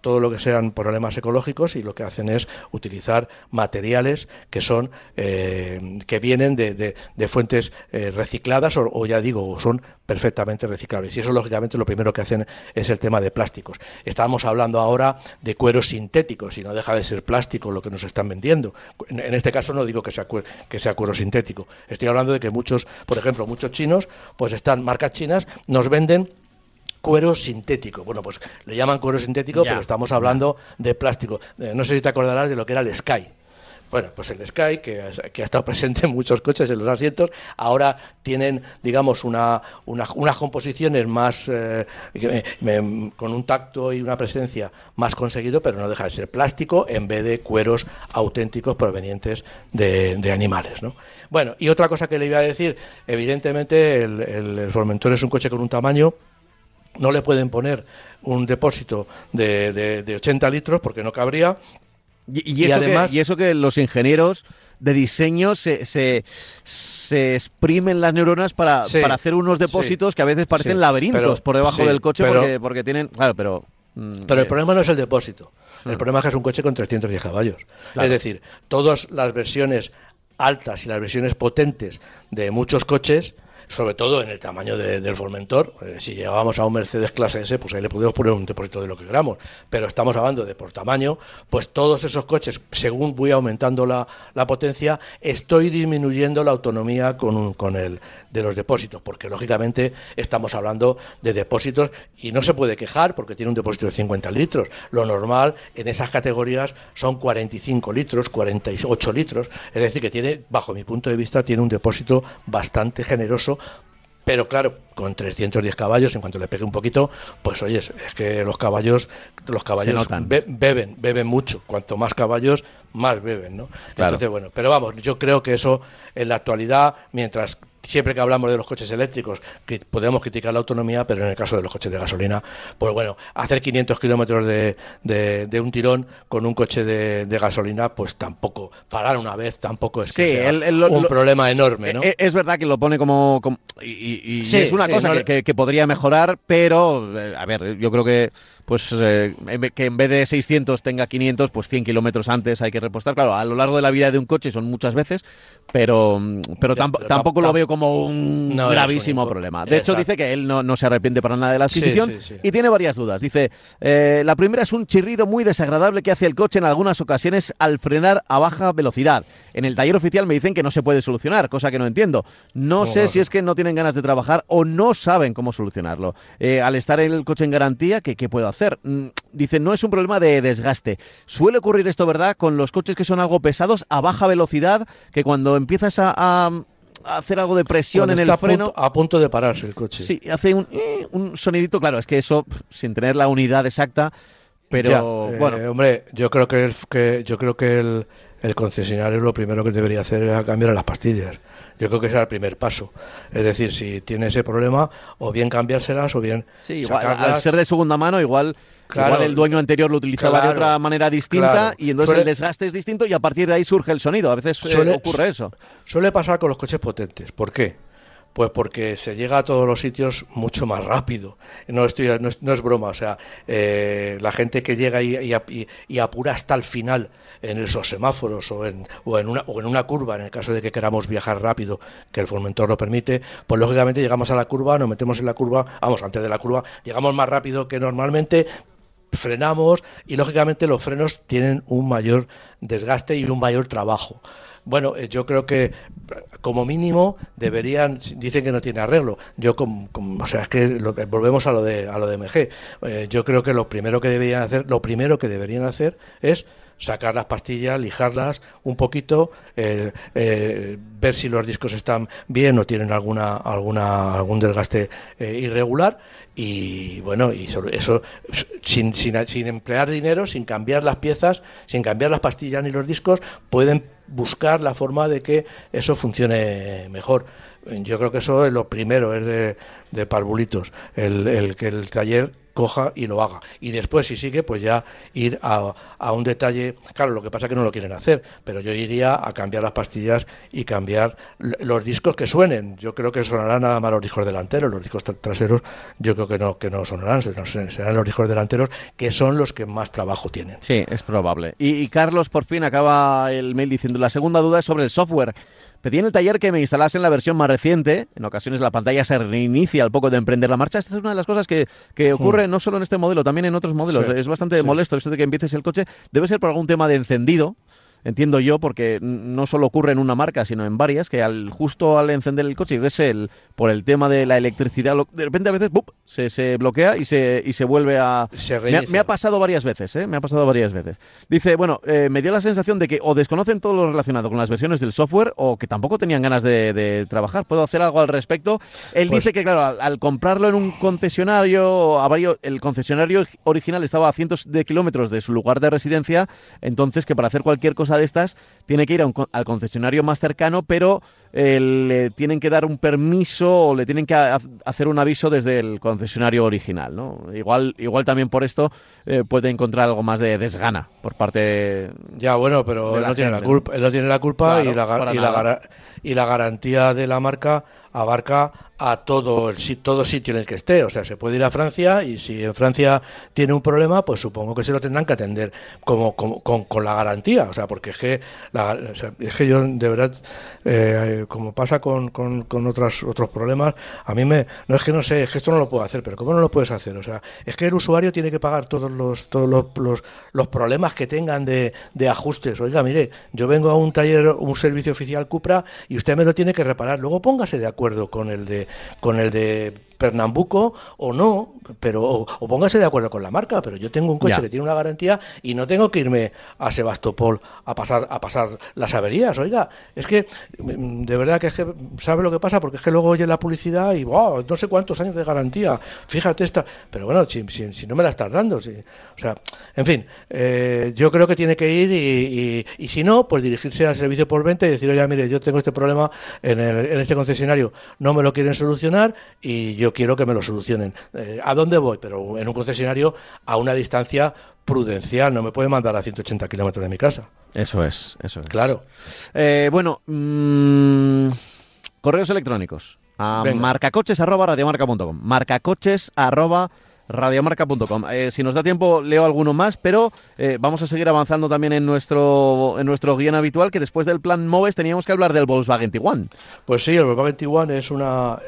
todo lo que sean problemas ecológicos y lo que hacen es utilizar materiales que son eh, que vienen de, fuentes eh, recicladas o, ya digo son perfectamente reciclables. Y eso lógicamente lo primero que hacen es el tema de plásticos. Estábamos hablando ahora de cueros sintéticos y no deja de ser plástico lo que nos están vendiendo. En, este caso no digo que sea que sea cuero sintético. Estoy hablando de que muchos por ejemplo muchos chinos pues están marcas chinas nos venden cuero sintético. Bueno, pues le llaman cuero sintético, pero estamos hablando de plástico. Eh, no sé si te acordarás de lo que era el Sky. Bueno, pues el Sky, que, ha estado presente en muchos coches en los asientos, ahora tienen, digamos, una, unas composiciones más, eh, con un tacto y una presencia más conseguido, pero no deja de ser plástico en vez de cueros auténticos provenientes de, animales. ¿no? Bueno, y otra cosa que le iba a decir, evidentemente el, el Formentor es un coche con un tamaño no le pueden poner un depósito de, de, 80 litros porque no cabría. Y, eso además, que, y eso que los ingenieros de diseño se, se, se exprimen las neuronas para, para hacer unos depósitos que a veces parecen laberintos por debajo del coche porque, porque tienen... Claro, pero... Mm, pero el eh, problema no es el depósito. El hmm. problema es que es un coche con 310 caballos. Es decir, todas las versiones altas y las versiones potentes de muchos coches sobre todo en el tamaño del Formentor. Eh, si llevábamos a un Mercedes clase S, pues ahí le podemos poner un depósito de lo que queramos. Pero estamos hablando de por tamaño, pues todos esos coches, según voy aumentando la, potencia, estoy disminuyendo la autonomía con, con el de los depósitos, porque lógicamente estamos hablando de depósitos y no se puede quejar porque tiene un depósito de 50 litros. Lo normal en esas categorías son 45 litros, 48 litros, es decir, que tiene, bajo mi punto de vista, tiene un depósito bastante generoso pero claro, con 310 caballos, en cuanto le pegue un poquito, pues oye, es que los caballos, los caballos beben, beben mucho. Cuanto más caballos, más beben, ¿no? Entonces, bueno, pero vamos, yo creo que eso en la actualidad, mientras siempre que hablamos de los coches eléctricos, que podemos criticar la autonomía, pero en el caso de los coches de gasolina, pues bueno, hacer 500 kilómetros de, de, un tirón con un coche de, gasolina, pues tampoco, parar una vez tampoco es un problema enorme, ¿no? E, es verdad que lo pone como... y, es una cosa que, que, podría mejorar, pero, eh, a ver, yo creo que pues eh, que en vez de 600 tenga 500, pues 100 kilómetros antes hay que repostar. Claro, a lo largo de la vida de un coche son muchas veces, pero, pero, tampoco lo veo como un gravísimo problema. De hecho, dice que él no, se arrepiente para nada de la adquisición y tiene varias dudas. Dice, eh, la primera es un chirrido muy desagradable que hace el coche en algunas ocasiones al frenar a baja velocidad. En el taller oficial me dicen que no se puede solucionar, cosa que no entiendo. No sé si es que no tienen ganas de trabajar o no saben cómo solucionarlo. Eh, al estar el coche en garantía, ¿qué, ¿qué puedo hacer? Mm, dice, no es un problema de desgaste. Suele ocurrir esto, ¿verdad? Con los coches que son algo pesados a baja velocidad, que cuando empiezas a, hacer algo de presión en el freno. A punto, de pararse el coche. Sí, hace un, eh, un, sonidito, claro, es que eso, sin tener la unidad exacta, pero eh, bueno. Hombre, yo creo que, que yo creo que el, el, concesionario lo primero que debería hacer es cambiar las pastillas. Yo creo que ese es el primer paso. Es decir, si tiene ese problema, o bien cambiárselas o bien. Sí, igual, al ser de segunda mano, igual, el dueño anterior lo utilizaba de otra manera distinta y entonces el desgaste es distinto y a partir de ahí surge el sonido. A veces eh, ocurre eso. Suele pasar con los coches potentes. ¿Por qué? Pues porque se llega a todos los sitios mucho más rápido. No, estoy, no, es, broma, o sea, eh, la gente que llega y, y, apura hasta el final en esos semáforos o en, una, o en una curva, en el caso de que queramos viajar rápido, que el fomentor lo permite, pues lógicamente llegamos a la curva, nos metemos en la curva, vamos, antes de la curva, llegamos más rápido que normalmente, frenamos y lógicamente los frenos tienen un mayor desgaste y un mayor trabajo. Bueno, eh, yo creo que como mínimo deberían, dicen que no tiene arreglo. Yo, como, o sea, es que volvemos a lo de a lo de MG. Eh, yo creo que lo primero que deberían hacer, lo primero que deberían hacer es sacar las pastillas, lijarlas un poquito, eh, ver si los discos están bien o tienen alguna, alguna, algún desgaste irregular y bueno, y eso sin, sin, sin emplear dinero, sin cambiar las piezas, sin cambiar las pastillas ni los discos, pueden buscar la forma de que eso funcione mejor. Yo creo que eso es lo primero, es de, de parvulitos, el, el que el taller coja y lo haga. Y después, si sigue, pues ya ir a, a, un detalle. Claro, lo que pasa es que no lo quieren hacer, pero yo iría a cambiar las pastillas y cambiar los discos que suenen. Yo creo que sonarán nada más los discos delanteros, los discos traseros, yo creo que no, que no sonarán, serán los discos delanteros que son los que más trabajo tienen. Sí, es probable. Y, y Carlos por fin acaba el mail diciendo, la segunda duda es sobre el software. Pedí en el taller que me instalasen la versión más reciente. En ocasiones la pantalla se reinicia al poco de emprender la marcha. Esta es una de las cosas que, que ocurre no solo en este modelo, también en otros modelos. es bastante molesto eso de que empieces el coche. Debe ser por algún tema de encendido entiendo yo, porque no solo ocurre en una marca, sino en varias, que al justo al encender el coche, es el, por el tema de la electricidad, de repente a veces se, se, bloquea y se, y se vuelve a... me, ha, pasado varias veces, ¿eh? Me ha pasado varias veces. Dice, bueno, eh, me dio la sensación de que o desconocen todo lo relacionado con las versiones del software o que tampoco tenían ganas de, trabajar. ¿Puedo hacer algo al respecto? Él pues dice que, claro, al, comprarlo en un concesionario, a varios, el concesionario original estaba a cientos de kilómetros de su lugar de residencia, entonces que para hacer cualquier cosa de estas, tiene que ir al concesionario más cercano, pero eh, le tienen que dar un permiso o le tienen que hacer un aviso desde el concesionario original. ¿no? Igual, igual también por esto eh, puede encontrar algo más de desgana por parte Ya, bueno, pero él no, tiene la culpa, él no tiene la culpa y, la, y, la, y la garantía de la marca abarca a todo, el, todo sitio en el que esté. O sea, se puede ir a Francia y si en Francia tiene un problema, pues supongo que se lo tendrán que atender como, con, la garantía. O sea, porque es que, es que yo, de verdad, eh, como pasa con, con, otros, otros problemas, a mí me... No es que no sé, es que esto no lo puedo hacer, pero ¿cómo no lo puedes hacer? O sea, es que el usuario tiene que pagar todos los, todos los, los, problemas que tengan de, de ajustes. Oiga, mire, yo vengo a un taller, un servicio oficial Cupra y usted me lo tiene que reparar. Luego póngase de acuerdo con el de con el de Pernambuco o no, pero o, póngase de acuerdo con la marca, pero yo tengo un coche que tiene una garantía y no tengo que irme a Sebastopol a pasar a pasar las averías. Oiga, es que mm, de verdad que es que sabe lo que pasa porque es que luego oye la publicidad y wow, no sé cuántos años de garantía. Fíjate esta, pero bueno, si, si, no me la estás dando, si, o sea, en fin, eh, yo creo que tiene que ir y, y, si no, pues dirigirse al servicio por venta y decir, oye, mire, yo tengo este problema en, en este concesionario, no me lo quieren solucionar y yo quiero que me lo solucionen. Eh, ¿A dónde voy? Pero en un concesionario a una distancia prudencial, no me puede mandar a 180 kilómetros de mi casa. Eso es, eso es. Claro. Eh, bueno, mm, correos electrónicos. A marcacoches arroba radiomarca.com. Marcacoches arroba radiomarca.com. Eh, si nos da tiempo, leo alguno más, pero eh, vamos a seguir avanzando también en nuestro, en nuestro guion habitual, que después del plan MOVES teníamos que hablar del Volkswagen Tiguan. Pues sí, el Volkswagen Tiguan es,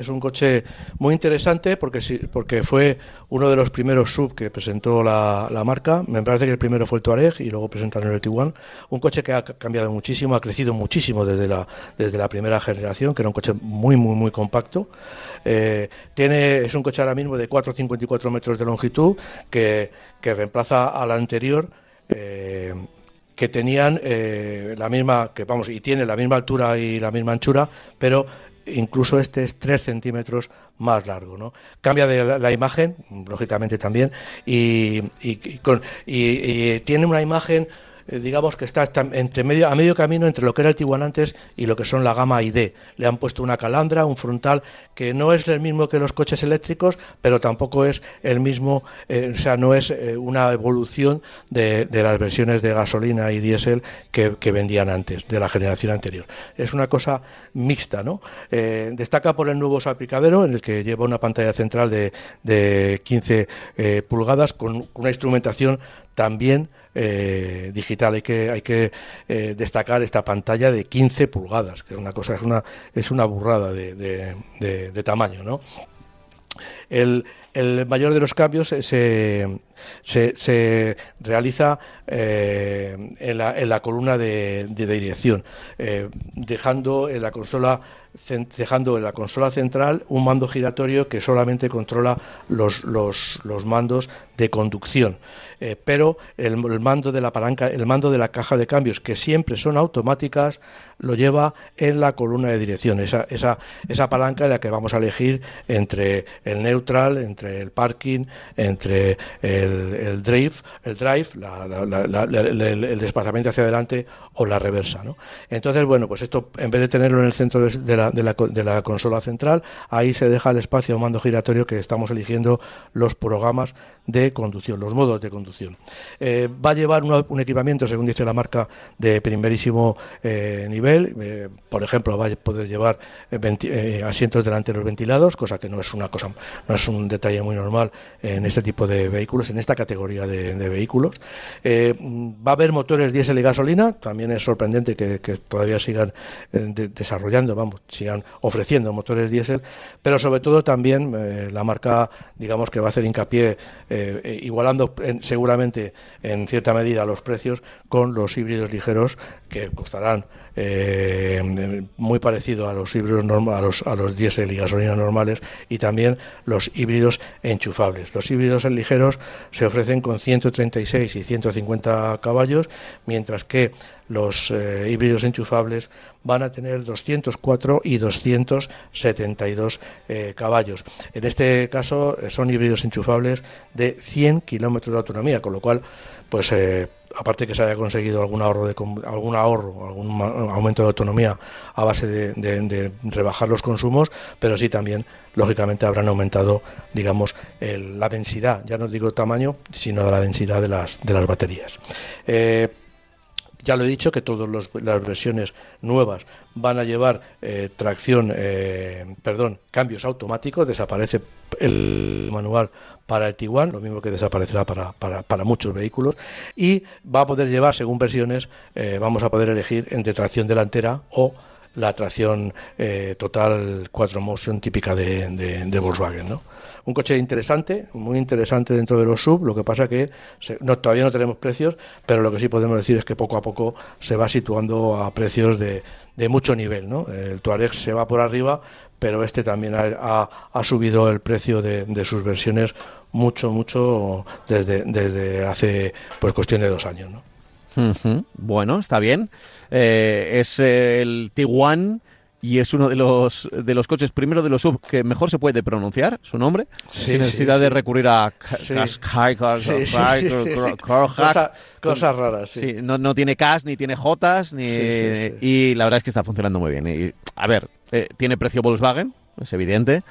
es un coche muy interesante porque, porque fue uno de los primeros sub que presentó la, la marca. Me parece que el primero fue el Touareg y luego presentaron el Tiguan. Un coche que ha cambiado muchísimo, ha crecido muchísimo desde la, desde la primera generación, que era un coche muy, muy, muy compacto. Eh, tiene, es un coche ahora mismo de 4,54 metros de longitud que, reemplaza al anterior. Eh, que tenían eh, la misma, que vamos, y tiene la misma altura y la misma anchura, pero incluso este es 3 centímetros más largo. ¿no? Cambia de la, imagen, lógicamente también, y, y tiene una imagen eh, digamos que está, entre medio, a medio camino entre lo que era el Tiguan antes y lo que son la gama ID. Le han puesto una calandra, un frontal que no es el mismo que los coches eléctricos, pero tampoco es el mismo, eh, o sea, no es eh, una evolución de, las versiones de gasolina y diésel que, vendían antes, de la generación anterior. Es una cosa mixta, ¿no? destaca por el nuevo salpicadero, en el que lleva una pantalla central de, de 15 pulgadas con una instrumentación también eh, digital. Hay que, hay que eh, destacar esta pantalla de 15 pulgadas, que es una cosa, es una, es una burrada de, de, tamaño, ¿no? El, el, mayor de los cambios se, se, se realiza eh, en, la, en, la, columna de, dirección, dejando en la consola dejando en la consola central un mando giratorio que solamente controla los, los, los mandos de conducción. Eh, pero el, mando de la palanca, el mando de la caja de cambios, que siempre son automáticas, lo lleva en la columna de dirección. Esa, esa, esa palanca en la que vamos a elegir entre el neutral, entre el parking, entre el, drive, el drive, el, desplazamiento hacia adelante o la reversa. ¿no? Entonces, bueno, pues esto en vez de tenerlo en el centro de, la, de, la, de la consola central, ahí se deja el espacio mando giratorio que estamos eligiendo los programas de conducción, los modos de conducción. Eh, va a llevar un equipamiento, según dice la marca, de primerísimo eh, nivel. Eh, por ejemplo, va a poder llevar asientos delanteros ventilados, cosa que no es una cosa, no es un detalle muy normal en este tipo de vehículos, esta categoría de, vehículos. va a haber motores diésel y gasolina. También es sorprendente que, todavía sigan desarrollando, vamos, sigan ofreciendo motores diésel, pero sobre todo también la marca, digamos que va a hacer hincapié eh, eh, igualando seguramente en cierta medida los precios con los híbridos ligeros que costarán eh, muy parecido a los híbridos a los, a los diésel y gasolina normales y también los híbridos enchufables. Los híbridos ligeros se ofrecen con 136 y 150 caballos, mientras que los híbridos enchufables van a tener 204 y 272 caballos. En este caso son híbridos enchufables de 100 kilómetros de autonomía, con lo cual, pues eh, aparte que se haya conseguido algún ahorro, de, algún ahorro, algún aumento de autonomía a base de, rebajar los consumos, pero sí también, lógicamente, habrán aumentado, digamos, la densidad, ya no digo tamaño, sino la densidad de las, de las baterías. Eh, ya lo he dicho que todas las versiones nuevas van a llevar eh, tracción, eh, perdón, cambios automáticos, desaparece el manual para el Tiguan, lo mismo que desaparecerá para, para, muchos vehículos, y va a poder llevar, según versiones, eh, vamos a poder elegir entre tracción delantera o la tracción eh, total 4Motion típica de, de, Volkswagen. ¿no? Un coche interesante, muy interesante dentro de los sub, lo que pasa que no, todavía no tenemos precios, pero lo que sí podemos decir es que poco a poco se va situando a precios de, de mucho nivel. ¿no? El Touareg se va por arriba, pero este también ha, ha, subido el precio de, de, sus versiones mucho, mucho desde, desde hace pues cuestión de dos años. ¿no? Bueno, está bien. Eh, es el Tiguan y es uno de los de los coches primero de los sub que mejor se puede pronunciar su nombre sin necesidad de recurrir a cosas raras sí. no, no tiene CAS ni tiene Jotas ni y la verdad es que está funcionando muy bien. Y, a ver eh, tiene precio Volkswagen es evidente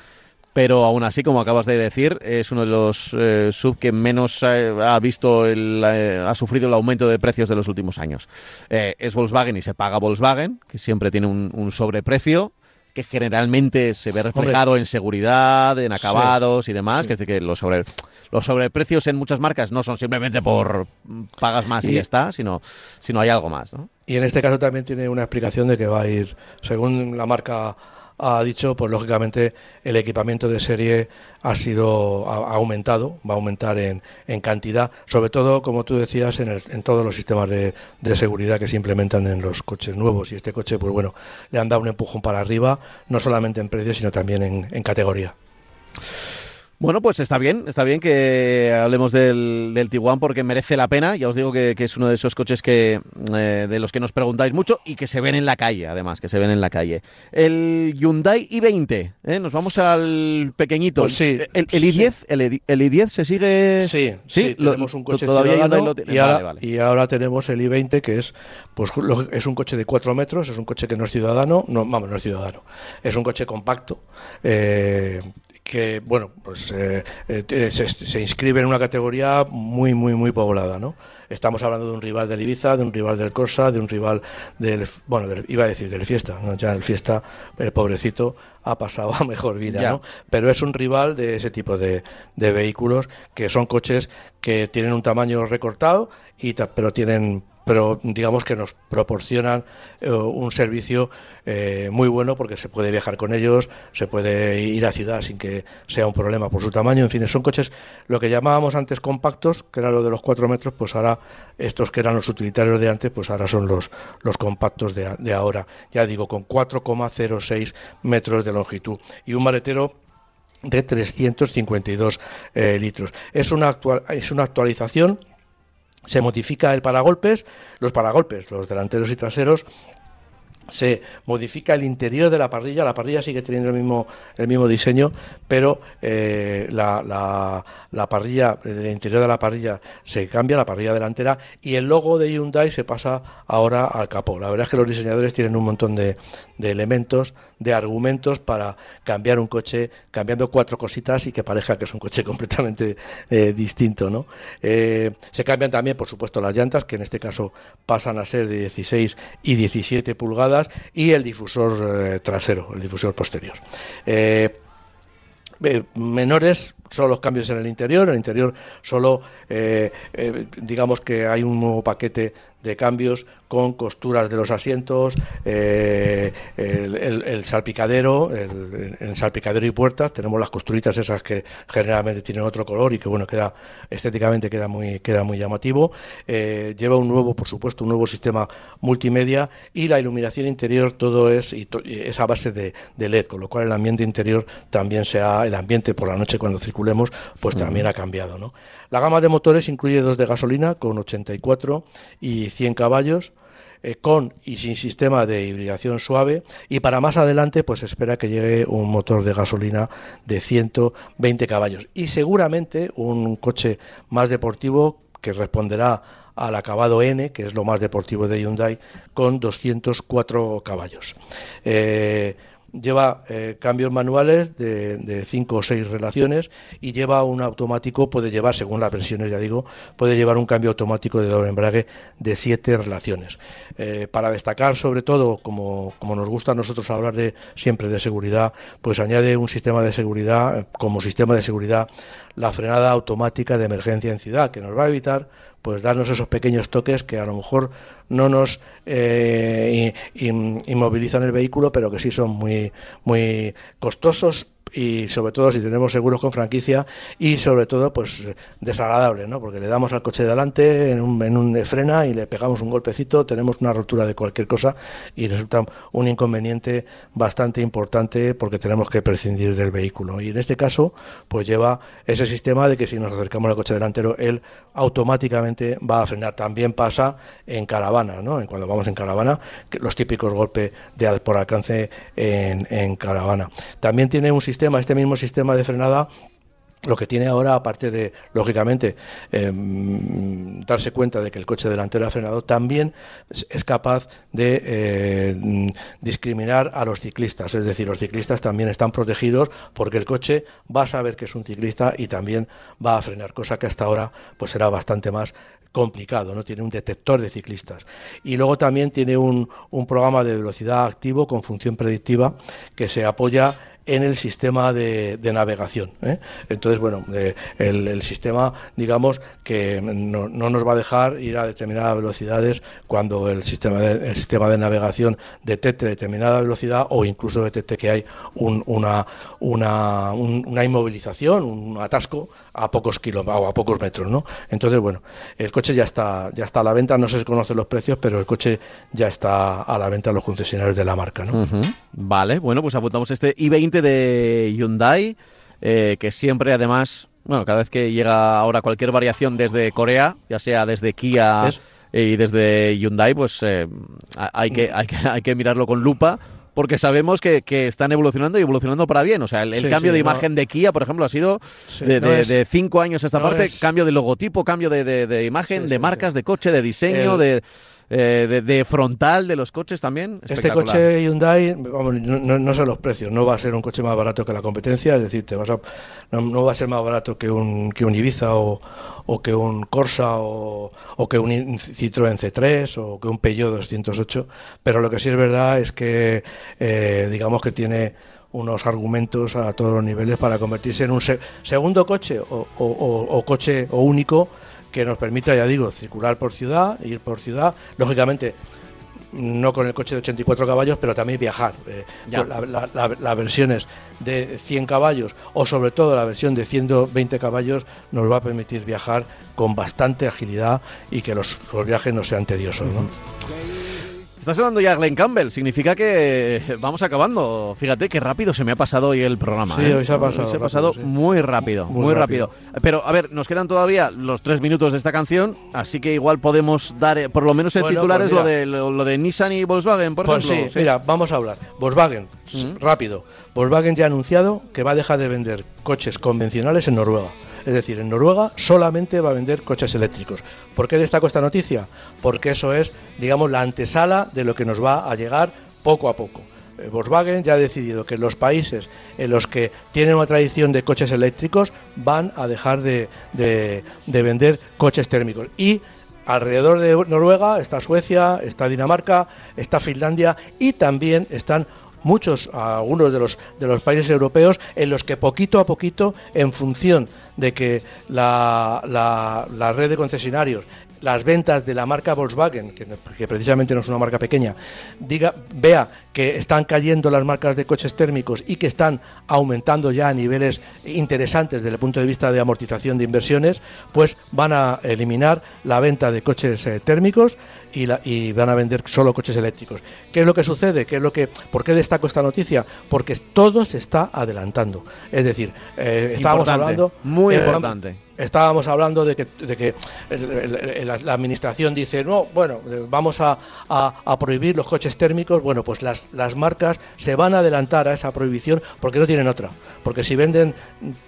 pero aún así, como acabas de decir, es uno de los eh, sub que menos ha visto, el, eh, ha sufrido el aumento de precios de los últimos años. Eh, es Volkswagen y se paga Volkswagen, que siempre tiene un, sobreprecio que generalmente se ve reflejado en seguridad, en acabados y demás, que es decir, que los sobre los sobreprecios en muchas marcas no son simplemente por pagas más y, ya está, sino, sino hay algo más. ¿no? Y en este caso también tiene una explicación de que va a ir, según la marca ha dicho, pues lógicamente el equipamiento de serie ha sido aumentado, va a aumentar en, en, cantidad, sobre todo, como tú decías, en, el, en todos los sistemas de, de, seguridad que se implementan en los coches nuevos. Y este coche, pues bueno, le han dado un empujón para arriba, no solamente en precio, sino también en, en categoría. Bueno, pues está bien, está bien que hablemos del, del Tiguan porque merece la pena. Ya os digo que, es uno de esos coches que eh, de los que nos preguntáis mucho y que se ven en la calle, además, que se ven en la calle. El Hyundai i20, ¿eh? nos vamos al pequeñito. Pues sí, el, i10, el, i10 se sigue. Sí, sí, tenemos un coche todavía lo tiene. Y, ahora, y ahora tenemos el i20 que es, pues, es un coche de 4 metros, es un coche que no es ciudadano, no, vamos, no es ciudadano, es un coche compacto. Eh, que bueno pues eh, eh, se, inscribe en una categoría muy muy muy poblada no estamos hablando de un rival del Ibiza de un rival del Corsa de un rival del bueno iba a decir del Fiesta ¿no? ya el Fiesta el pobrecito ha pasado a mejor vida ¿no? pero es un rival de ese tipo de, de vehículos que son coches que tienen un tamaño recortado y pero tienen pero digamos que nos proporcionan eh, un servicio eh, muy bueno porque se puede viajar con ellos, se puede ir a ciudad sin que sea un problema por su tamaño. En fin, son coches lo que llamábamos antes compactos, que era lo de los 4 metros, pues ahora estos que eran los utilitarios de antes, pues ahora son los, los compactos de, ahora. Ya digo, con 4,06 metros de longitud y un maletero de 352 eh, litros. Es una, actual, es una actualización se modifica el paragolpes, los paragolpes, los delanteros y traseros, se modifica el interior de la parrilla, la parrilla sigue teniendo el mismo, el mismo diseño, pero eh, la, la, parrilla, el interior de la parrilla se cambia, la parrilla delantera, y el logo de Hyundai se pasa ahora al capó. La verdad es que los diseñadores tienen un montón de, de elementos, de argumentos para cambiar un coche, cambiando cuatro cositas y que parezca que es un coche completamente eh, distinto. ¿no? Eh, se cambian también, por supuesto, las llantas, que en este caso pasan a ser de 16 y 17 pulgadas, y el difusor eh, trasero, el difusor posterior. menores son los cambios en el interior. En el interior solo, digamos que hay un nuevo paquete de cambios con costuras de los asientos, eh, el, salpicadero, el, salpicadero y puertas, tenemos las costuritas esas que generalmente tienen otro color y que bueno queda estéticamente queda muy queda muy llamativo. Eh, lleva un nuevo, por supuesto, un nuevo sistema multimedia y la iluminación interior todo es y esa base de, LED, con lo cual el ambiente interior también sea el ambiente por la noche cuando pues también ha cambiado, ¿no? La gama de motores incluye dos de gasolina con 84 y 100 caballos, eh, con y sin sistema de hibridación suave y para más adelante pues espera que llegue un motor de gasolina de 120 caballos y seguramente un coche más deportivo que responderá al acabado N, que es lo más deportivo de Hyundai, con 204 caballos. Eh, lleva eh, cambios manuales de 5 o 6 relaciones y lleva un automático, puede llevar, según las versiones ya digo, puede llevar un cambio automático de doble embrague de 7 relaciones. Eh, para destacar sobre todo, como, como nos gusta a nosotros hablar de siempre de seguridad, pues añade un sistema de seguridad, eh, como sistema de seguridad, la frenada automática de emergencia en ciudad, que nos va a evitar pues darnos esos pequeños toques que a lo mejor no nos eh, inmovilizan el vehículo, pero que sí son muy, muy costosos y sobre todo si tenemos seguros con franquicia y sobre todo pues desagradable, ¿no? Porque le damos al coche de delante en un, en un frena y le pegamos un golpecito, tenemos una rotura de cualquier cosa y resulta un inconveniente bastante importante porque tenemos que prescindir del vehículo. Y en este caso pues lleva ese sistema de que si nos acercamos al coche delantero él automáticamente va a frenar. También pasa en caravana, ¿no? En cuando vamos en caravana, los típicos golpes de por alcance en, en caravana. También tiene un sistema este mismo sistema de frenada, lo que tiene ahora, aparte de, lógicamente, em, darse cuenta de que el coche delantero ha frenado, también es capaz de eh, discriminar a los ciclistas. Es decir, los ciclistas también están protegidos porque el coche va a saber que es un ciclista y también va a frenar, cosa que hasta ahora pues era bastante más complicado, ¿no? Tiene un detector de ciclistas. Y luego también tiene un, un programa de velocidad activo con función predictiva que se apoya en el sistema de, navegación. ¿eh? Entonces, bueno, eh, el, sistema, digamos, que no, nos va a dejar ir a determinadas velocidades cuando el sistema de, el sistema de navegación detecte determinada velocidad o incluso detecte que hay una, una, una inmovilización, un atasco a pocos kilómetros o a pocos metros, ¿no? Entonces, bueno, el coche ya está, ya está a la venta, no se conocen los precios, pero el coche ya está a la venta en los concesionarios de la marca, ¿no? Vale, bueno, pues apuntamos este i20 de Hyundai, eh, que siempre además, bueno, cada vez que llega ahora cualquier variación desde Corea, ya sea desde Kia y desde Hyundai, pues eh, hay, que, hay, que, hay que mirarlo con lupa porque sabemos que, están evolucionando y evolucionando para bien. O sea, el, cambio de imagen de Kia, por ejemplo, ha sido de, cinco años esta parte, cambio de logotipo, cambio de, imagen, de marcas, de coche, de diseño, de eh, de, frontal de los coches también. Este coche Hyundai, no, sé los precios, no va a ser un coche más barato que la competencia, es decir, te vas a, no, va a ser más barato que un, que un Ibiza o, que un Corsa o, que un Citroën C3 o que un Peugeot 208, pero lo que sí es verdad es que eh, digamos que tiene unos argumentos a todos los niveles para convertirse en un segundo coche o, coche o único que nos permita, ya digo, circular por ciudad, ir por ciudad, lógicamente no con el coche de 84 caballos, pero también viajar. Eh, las versiones de 100 caballos o sobre todo la versión de 120 caballos nos va a permitir viajar con bastante agilidad y que los, viajes no sean tediosos. ¿no? Está sonando ya Glenn Campbell, significa que vamos acabando. Fíjate qué rápido se me ha pasado hoy el programa. Sí, ¿eh? hoy se ha pasado. Se ha pasado muy rápido, muy, rápido. Pero a ver, nos quedan todavía los tres minutos de esta canción, así que igual podemos dar, eh, por lo menos el titular pues es lo de, lo, de Nissan y Volkswagen, por pues ejemplo. Sí, mira, vamos a hablar. Volkswagen, rápido. Volkswagen ya ha anunciado que va a dejar de vender coches convencionales en Noruega. Es decir, en Noruega solamente va a vender coches eléctricos. ¿Por qué destaco esta noticia? Porque eso es, digamos, la antesala de lo que nos va a llegar poco a poco. Eh, Volkswagen ya ha decidido que los países en los que tienen una tradición de coches eléctricos van a dejar de, de vender coches térmicos. Y alrededor de Noruega está Suecia, está Dinamarca, está Finlandia y también están muchos, algunos de los, de los países europeos, en los que poquito a poquito, en función de que la, la, red de concesionarios las ventas de la marca Volkswagen, que, que, precisamente no es una marca pequeña, diga, vea que están cayendo las marcas de coches térmicos y que están aumentando ya a niveles interesantes desde el punto de vista de amortización de inversiones, pues van a eliminar la venta de coches eh, térmicos y, la, y, van a vender solo coches eléctricos. ¿Qué es lo que sucede? ¿Qué es lo que, ¿Por qué destaco esta noticia? Porque todo se está adelantando. Es decir, eh, estábamos hablando... Muy importante estábamos hablando de que, de que la, administración dice, no, bueno, vamos a, a, prohibir los coches térmicos, bueno, pues las, las marcas se van a adelantar a esa prohibición porque no tienen otra. Porque si venden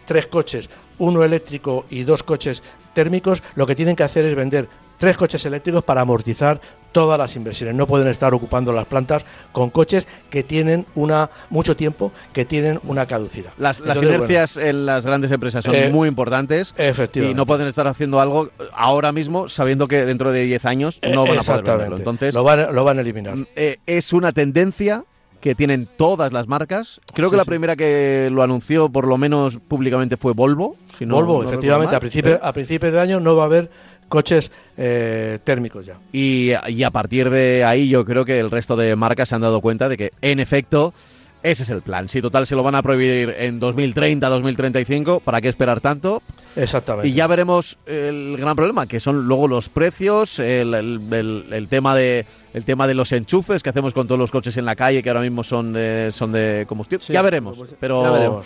tres coches, uno eléctrico y dos coches térmicos, lo que tienen que hacer es vender tres coches eléctricos para amortizar todas las inversiones. No pueden estar ocupando las plantas con coches que tienen una mucho tiempo, que tienen una caducidad. Las, las inercias en las grandes empresas son Eh, muy importantes efectivamente. y no pueden estar haciendo algo ahora mismo sabiendo que dentro de 10 años no van a poder venderlo. Entonces, lo van, lo van a eliminar. eh, es una tendencia que tienen todas las marcas. Creo que la sí. primera que lo anunció, por lo menos públicamente, fue Volvo. Si no- Volvo, no efectivamente, a principios mal. a principios de año no va a haber coches eh, térmicos ya. Y, y a partir de ahí yo creo que el resto de marcas se han dado cuenta de que, en efecto, ese es el plan. Si total se lo van a prohibir en 2030, 2035, ¿para qué esperar tanto? Exactamente. Y ya veremos el gran problema, que son luego los precios, el, el- el- el tema de el tema de los enchufes que hacemos con todos los coches en la calle, que ahora mismo son de, son de combustible. Sí, ya veremos, pues, pero ya veremos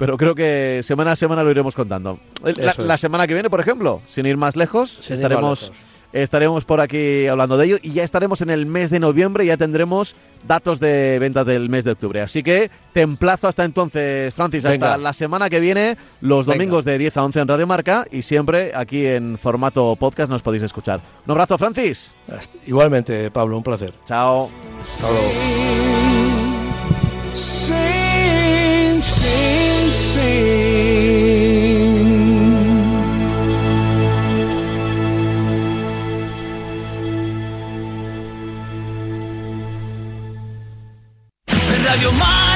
pero creo que semana a semana lo iremos contando. La, semana que viene, por ejemplo, sin ir más lejos, estaremos, estaremos por aquí hablando de ello y ya estaremos en el mes de noviembre, y ya tendremos datos de ventas del mes de octubre. Así que te emplazo hasta entonces, Francis, hasta la semana que viene, los domingos de 10 a 11 en Radio Marca y siempre aquí en formato podcast nos podéis escuchar. Un abrazo, Francis. Igualmente, Pablo, un placer. Chao. Hasta. Radio Mar.